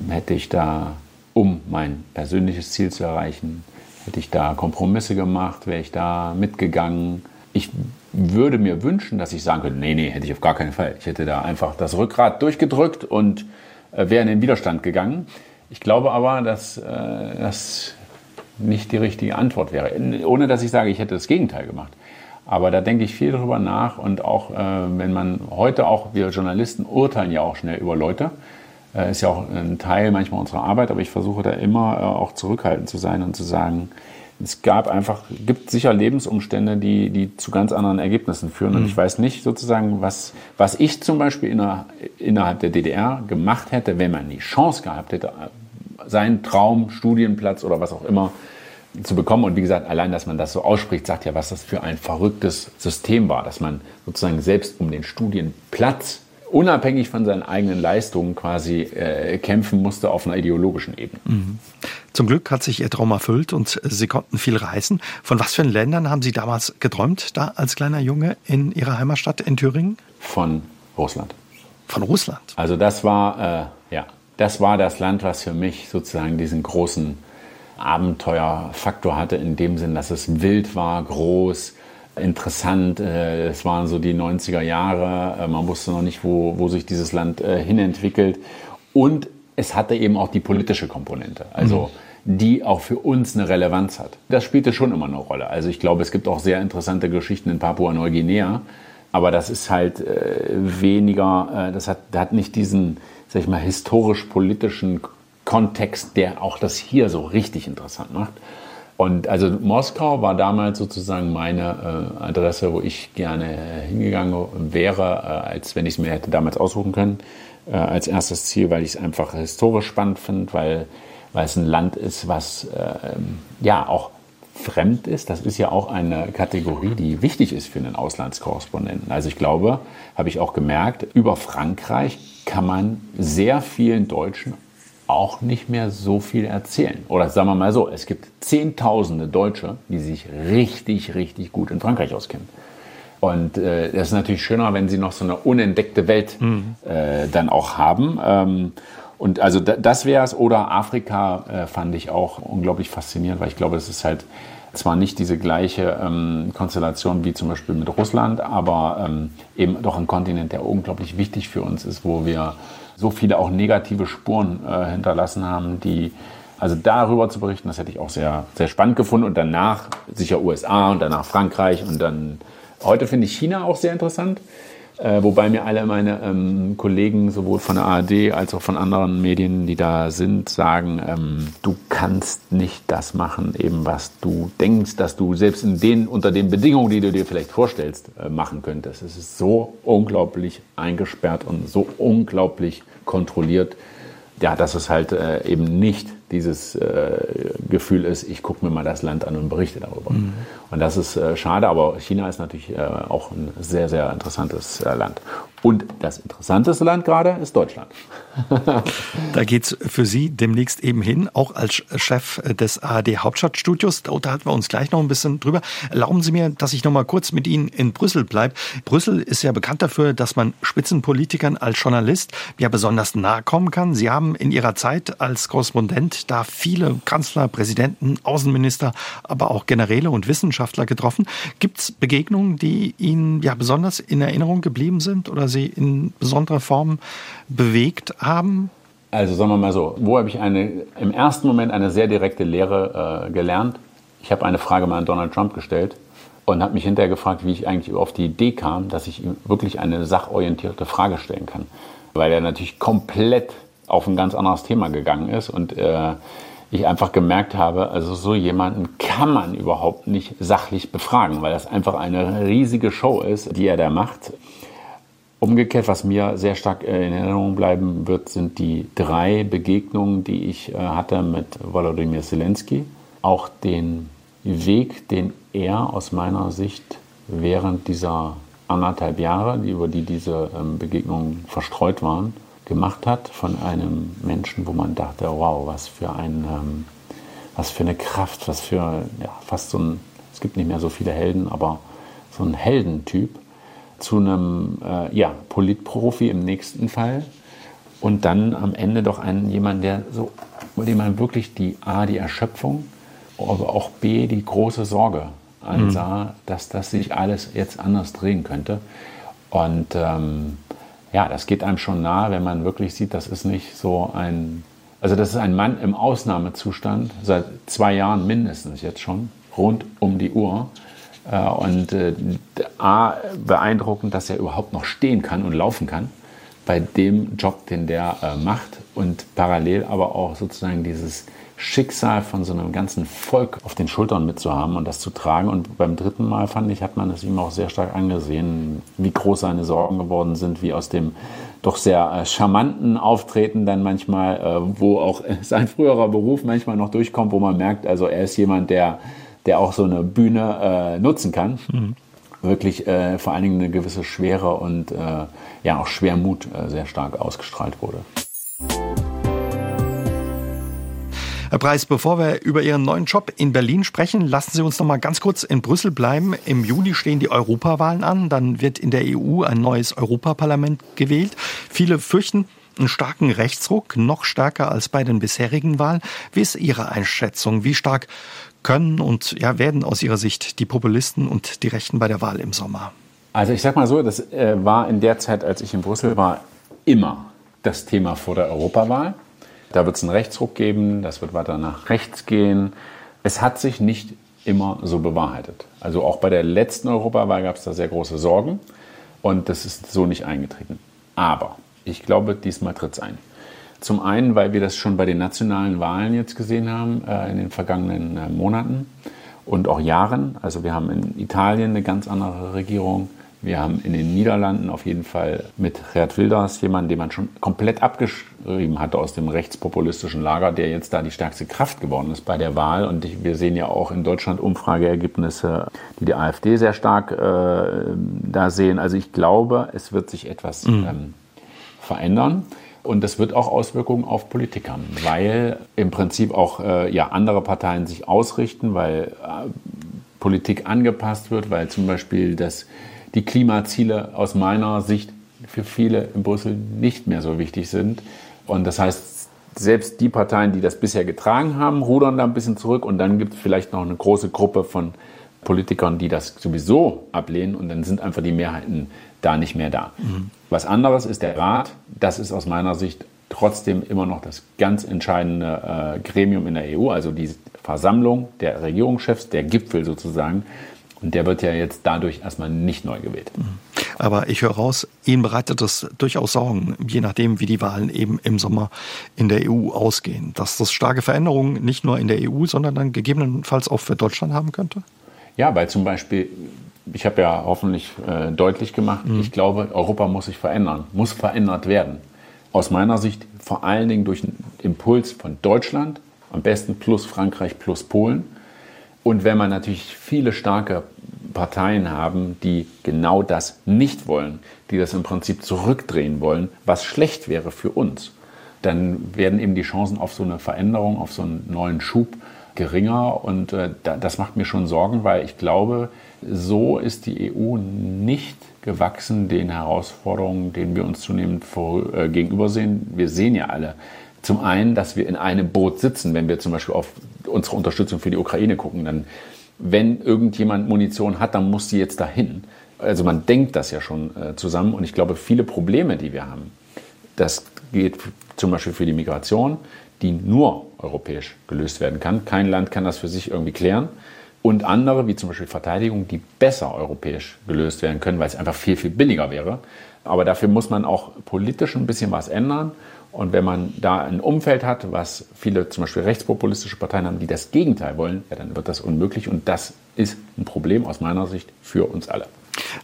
Hätte ich da um mein persönliches Ziel zu erreichen. Hätte ich da Kompromisse gemacht, wäre ich da mitgegangen. Ich würde mir wünschen, dass ich sagen könnte, nee, nee, hätte ich auf gar keinen Fall. Ich hätte da einfach das Rückgrat durchgedrückt und äh, wäre in den Widerstand gegangen. Ich glaube aber, dass äh, das nicht die richtige Antwort wäre. Ohne dass ich sage, ich hätte das Gegenteil gemacht. Aber da denke ich viel drüber nach und auch, äh, wenn man heute auch, wir Journalisten urteilen ja auch schnell über Leute, ist ja auch ein Teil manchmal unserer Arbeit, aber ich versuche da immer äh, auch zurückhaltend zu sein und zu sagen, es gab einfach, gibt sicher Lebensumstände, die, die zu ganz anderen Ergebnissen führen. Und mhm. ich weiß nicht sozusagen, was, was ich zum Beispiel inner, innerhalb der DDR gemacht hätte, wenn man die Chance gehabt hätte, seinen Traum, Studienplatz oder was auch immer zu bekommen. Und wie gesagt, allein, dass man das so ausspricht, sagt ja, was das für ein verrücktes System war, dass man sozusagen selbst um den Studienplatz unabhängig von seinen eigenen Leistungen quasi äh, kämpfen musste auf einer ideologischen Ebene. Mhm. Zum Glück hat sich Ihr Traum erfüllt und Sie konnten viel reisen. Von was für Ländern haben Sie damals geträumt, da als kleiner Junge in Ihrer Heimatstadt in Thüringen? Von Russland. Von Russland? Also das war, äh, ja, das war das Land, was für mich sozusagen diesen großen Abenteuerfaktor hatte, in dem Sinn, dass es wild war, groß, interessant. Äh, es waren so die 90er Jahre. Äh, man wusste noch nicht, wo, wo sich dieses Land äh, hinentwickelt. Und es hatte eben auch die politische Komponente. Also mhm. die auch für uns eine Relevanz hat. Das spielte schon immer eine Rolle. Also ich glaube, es gibt auch sehr interessante Geschichten in Papua-Neuguinea. Aber das ist halt äh, weniger, äh, das hat, hat nicht diesen, sag ich mal, historisch-politischen Kontext, der auch das hier so richtig interessant macht. Und also Moskau war damals sozusagen meine äh, Adresse, wo ich gerne hingegangen wäre, äh, als wenn ich es mir hätte damals aussuchen können, äh, als erstes Ziel, weil ich es einfach historisch spannend finde, weil, weil es ein Land ist, was ähm, ja auch fremd ist. Das ist ja auch eine Kategorie, die wichtig ist für einen Auslandskorrespondenten. Also ich glaube, habe ich auch gemerkt, über Frankreich kann man sehr vielen Deutschen auch nicht mehr so viel erzählen. Oder sagen wir mal so, es gibt Zehntausende Deutsche, die sich richtig, richtig gut in Frankreich auskennen. Und äh, das ist natürlich schöner, wenn sie noch so eine unentdeckte Welt mhm. äh, dann auch haben. Ähm, und also das wäre es. Oder Afrika äh, fand ich auch unglaublich faszinierend, weil ich glaube, es ist halt zwar nicht diese gleiche ähm, Konstellation wie zum Beispiel mit Russland, aber ähm, eben doch ein Kontinent, der unglaublich wichtig für uns ist, wo wir so viele auch negative Spuren äh, hinterlassen haben, die also darüber zu berichten, das hätte ich auch sehr, sehr spannend gefunden. Und danach sicher USA und danach Frankreich und dann heute finde ich China auch sehr interessant. Äh, wobei mir alle meine ähm, Kollegen, sowohl von der ARD als auch von anderen Medien, die da sind, sagen, ähm, du kannst nicht das machen, eben was du denkst, dass du selbst in den, unter den Bedingungen, die du dir vielleicht vorstellst, äh, machen könntest. Es ist so unglaublich eingesperrt und so unglaublich kontrolliert, ja, dass es halt äh, eben nicht dieses äh, Gefühl ist, ich gucke mir mal das Land an und berichte darüber. Mhm. Und das ist äh, schade, aber China ist natürlich äh, auch ein sehr, sehr interessantes äh, Land. Und das interessanteste Land gerade ist Deutschland. *laughs* da geht es für Sie demnächst eben hin, auch als Chef des ARD Hauptstadtstudios. Da unterhalten wir uns gleich noch ein bisschen drüber. Erlauben Sie mir, dass ich noch mal kurz mit Ihnen in Brüssel bleibe. Brüssel ist ja bekannt dafür, dass man Spitzenpolitikern als Journalist ja besonders nahe kommen kann. Sie haben in Ihrer Zeit als Korrespondent da viele Kanzler, Präsidenten, Außenminister, aber auch Generäle und Wissenschaftler getroffen. Gibt es Begegnungen, die Ihnen ja besonders in Erinnerung geblieben sind oder Sie in besonderer Form bewegt haben? Also sagen wir mal so, wo habe ich eine, im ersten Moment eine sehr direkte Lehre äh, gelernt? Ich habe eine Frage mal an Donald Trump gestellt und habe mich hinterher gefragt, wie ich eigentlich auf die Idee kam, dass ich ihm wirklich eine sachorientierte Frage stellen kann. Weil er natürlich komplett auf ein ganz anderes Thema gegangen ist und äh, ich einfach gemerkt habe, also so jemanden kann man überhaupt nicht sachlich befragen, weil das einfach eine riesige Show ist, die er da macht. Umgekehrt, was mir sehr stark in Erinnerung bleiben wird, sind die drei Begegnungen, die ich äh, hatte mit Volodymyr Zelensky. Auch den Weg, den er aus meiner Sicht während dieser anderthalb Jahre, über die diese ähm, Begegnungen verstreut waren, gemacht hat von einem Menschen, wo man dachte, wow, was für ein, ähm, was für eine Kraft, was für ja, fast so ein, es gibt nicht mehr so viele Helden, aber so ein Heldentyp zu einem äh, ja, Politprofi im nächsten Fall und dann am Ende doch einen jemand, der so, bei dem man wirklich die A, die Erschöpfung, aber auch B, die große Sorge ansah, mhm. dass das sich alles jetzt anders drehen könnte. Und ähm, ja, das geht einem schon nahe, wenn man wirklich sieht, das ist nicht so ein, also das ist ein Mann im Ausnahmezustand, seit zwei Jahren mindestens jetzt schon, rund um die Uhr. Äh, und äh, A, beeindruckend, dass er überhaupt noch stehen kann und laufen kann bei dem Job, den der äh, macht und parallel aber auch sozusagen dieses Schicksal von so einem ganzen Volk auf den Schultern mitzuhaben und das zu tragen. Und beim dritten Mal, fand ich, hat man es ihm auch sehr stark angesehen, wie groß seine Sorgen geworden sind, wie aus dem doch sehr äh, charmanten Auftreten dann manchmal, äh, wo auch *laughs* sein früherer Beruf manchmal noch durchkommt, wo man merkt, also er ist jemand, der, der auch so eine Bühne äh, nutzen kann. Mhm. Wirklich äh, vor allen Dingen eine gewisse Schwere und äh, ja auch Schwermut äh, sehr stark ausgestrahlt wurde. Herr Preis, bevor wir über Ihren neuen Job in Berlin sprechen, lassen Sie uns noch mal ganz kurz in Brüssel bleiben. Im Juni stehen die Europawahlen an. Dann wird in der EU ein neues Europaparlament gewählt. Viele fürchten einen starken Rechtsruck, noch stärker als bei den bisherigen Wahlen. Wie ist Ihre Einschätzung? Wie stark können und ja, werden aus Ihrer Sicht die Populisten und die Rechten bei der Wahl im Sommer? Also ich sag mal so, das äh, war in der Zeit, als ich in Brüssel war, immer das Thema vor der Europawahl. Da wird es einen Rechtsruck geben, das wird weiter nach rechts gehen. Es hat sich nicht immer so bewahrheitet. Also auch bei der letzten Europawahl gab es da sehr große Sorgen und das ist so nicht eingetreten. Aber ich glaube, diesmal tritt es ein. Zum einen, weil wir das schon bei den nationalen Wahlen jetzt gesehen haben äh, in den vergangenen äh, Monaten und auch Jahren. Also wir haben in Italien eine ganz andere Regierung. Wir haben in den Niederlanden auf jeden Fall mit Gerd Wilders jemanden, den man schon komplett abgeschrieben hatte aus dem rechtspopulistischen Lager, der jetzt da die stärkste Kraft geworden ist bei der Wahl. Und wir sehen ja auch in Deutschland Umfrageergebnisse, die die AfD sehr stark äh, da sehen. Also ich glaube, es wird sich etwas mhm. ähm, verändern. Und das wird auch Auswirkungen auf Politik haben, weil im Prinzip auch äh, ja, andere Parteien sich ausrichten, weil äh, Politik angepasst wird, weil zum Beispiel das die Klimaziele aus meiner Sicht für viele in Brüssel nicht mehr so wichtig sind. Und das heißt, selbst die Parteien, die das bisher getragen haben, rudern da ein bisschen zurück. Und dann gibt es vielleicht noch eine große Gruppe von Politikern, die das sowieso ablehnen. Und dann sind einfach die Mehrheiten da nicht mehr da. Mhm. Was anderes ist der Rat. Das ist aus meiner Sicht trotzdem immer noch das ganz entscheidende äh, Gremium in der EU, also die Versammlung der Regierungschefs, der Gipfel sozusagen, und der wird ja jetzt dadurch erstmal nicht neu gewählt. Aber ich höre raus, Ihnen bereitet das durchaus Sorgen, je nachdem, wie die Wahlen eben im Sommer in der EU ausgehen. Dass das starke Veränderungen nicht nur in der EU, sondern dann gegebenenfalls auch für Deutschland haben könnte? Ja, weil zum Beispiel, ich habe ja hoffentlich äh, deutlich gemacht, mhm. ich glaube, Europa muss sich verändern, muss verändert werden. Aus meiner Sicht vor allen Dingen durch einen Impuls von Deutschland, am besten plus Frankreich plus Polen Und wenn man natürlich viele starke Parteien haben, die genau das nicht wollen, die das im Prinzip zurückdrehen wollen, was schlecht wäre für uns, dann werden eben die Chancen auf so eine Veränderung, auf so einen neuen Schub geringer. Und äh, das macht mir schon Sorgen, weil ich glaube, so ist die EU nicht gewachsen den Herausforderungen, denen wir uns zunehmend äh, gegenübersehen. Wir sehen ja alle zum einen, dass wir in einem Boot sitzen, wenn wir zum Beispiel auf unsere Unterstützung für die Ukraine gucken, dann wenn irgendjemand Munition hat, dann muss sie jetzt dahin. Also man denkt das ja schon äh, zusammen und ich glaube, viele Probleme, die wir haben, das geht zum Beispiel für die Migration, die nur europäisch gelöst werden kann. Kein Land kann das für sich irgendwie klären. Und andere, wie zum Beispiel Verteidigung, die besser europäisch gelöst werden können, weil es einfach viel, viel billiger wäre. Aber dafür muss man auch politisch ein bisschen was ändern. Und wenn man da ein Umfeld hat, was viele zum Beispiel rechtspopulistische Parteien haben, die das Gegenteil wollen, ja, dann wird das unmöglich. Und das ist ein Problem aus meiner Sicht für uns alle.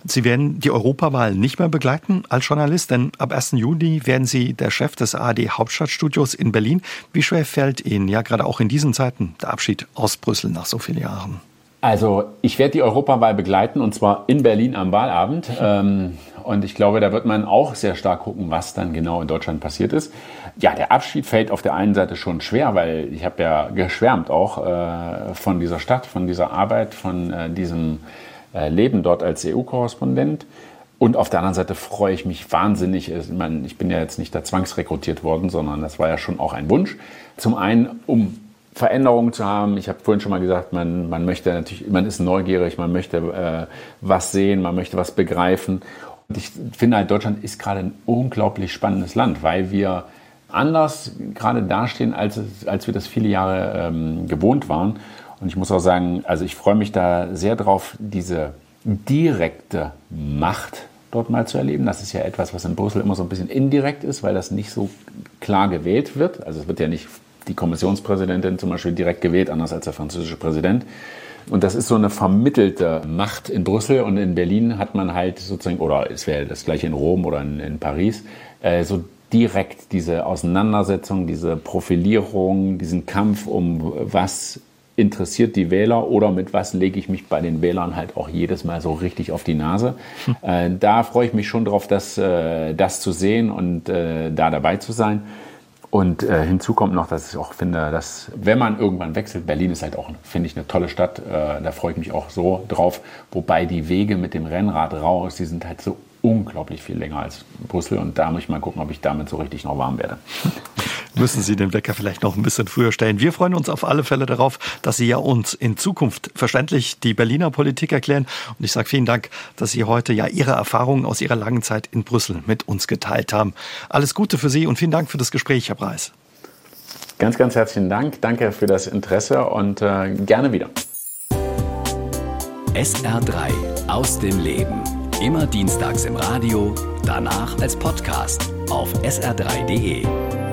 Sie werden die Europawahl nicht mehr begleiten als Journalist, denn ab 1. Juni werden Sie der Chef des ARD Hauptstadtstudios in Berlin. Wie schwer fällt Ihnen, ja gerade auch in diesen Zeiten, der Abschied aus Brüssel nach so vielen Jahren? Also ich werde die Europawahl begleiten und zwar in Berlin am Wahlabend. Ähm, und ich glaube, da wird man auch sehr stark gucken, was dann genau in Deutschland passiert ist. Ja, der Abschied fällt auf der einen Seite schon schwer, weil ich habe ja geschwärmt auch äh, von dieser Stadt, von dieser Arbeit, von äh, diesem äh, Leben dort als EU-Korrespondent. Und auf der anderen Seite freue ich mich wahnsinnig. Ich, meine, ich bin ja jetzt nicht da zwangsrekrutiert worden, sondern das war ja schon auch ein Wunsch. Zum einen, um Veränderungen zu haben. Ich habe vorhin schon mal gesagt, man, man möchte natürlich, man ist neugierig, man möchte äh, was sehen, man möchte was begreifen. Ich finde halt, Deutschland ist gerade ein unglaublich spannendes Land, weil wir anders gerade dastehen, als, als wir das viele Jahre ähm, gewohnt waren. Und ich muss auch sagen, also ich freue mich da sehr drauf, diese direkte Macht dort mal zu erleben. Das ist ja etwas, was in Brüssel immer so ein bisschen indirekt ist, weil das nicht so klar gewählt wird. Also es wird ja nicht die Kommissionspräsidentin zum Beispiel direkt gewählt, anders als der französische Präsident. Und das ist so eine vermittelte Macht in Brüssel und in Berlin hat man halt sozusagen, oder es wäre das gleiche in Rom oder in, in Paris, äh, so direkt diese Auseinandersetzung, diese Profilierung, diesen Kampf um was interessiert die Wähler oder mit was lege ich mich bei den Wählern halt auch jedes Mal so richtig auf die Nase. Hm. Äh, da freue ich mich schon drauf, das, äh, das zu sehen und äh, da dabei zu sein. Und äh, hinzu kommt noch, dass ich auch finde, dass wenn man irgendwann wechselt, Berlin ist halt auch, finde ich, eine tolle Stadt. Äh, da freue ich mich auch so drauf. Wobei die Wege mit dem Rennrad raus, die sind halt so unglaublich viel länger als Brüssel. Und da muss ich mal gucken, ob ich damit so richtig noch warm werde. Müssen Sie den Wecker vielleicht noch ein bisschen früher stellen. Wir freuen uns auf alle Fälle darauf, dass Sie ja uns in Zukunft verständlich die Berliner Politik erklären. Und ich sage vielen Dank, dass Sie heute ja Ihre Erfahrungen aus Ihrer langen Zeit in Brüssel mit uns geteilt haben. Alles Gute für Sie und vielen Dank für das Gespräch, Herr Preis. Ganz, ganz herzlichen Dank. Danke für das Interesse und äh, gerne wieder. SR3 aus dem Leben. Immer dienstags im Radio, danach als Podcast auf sr3.de.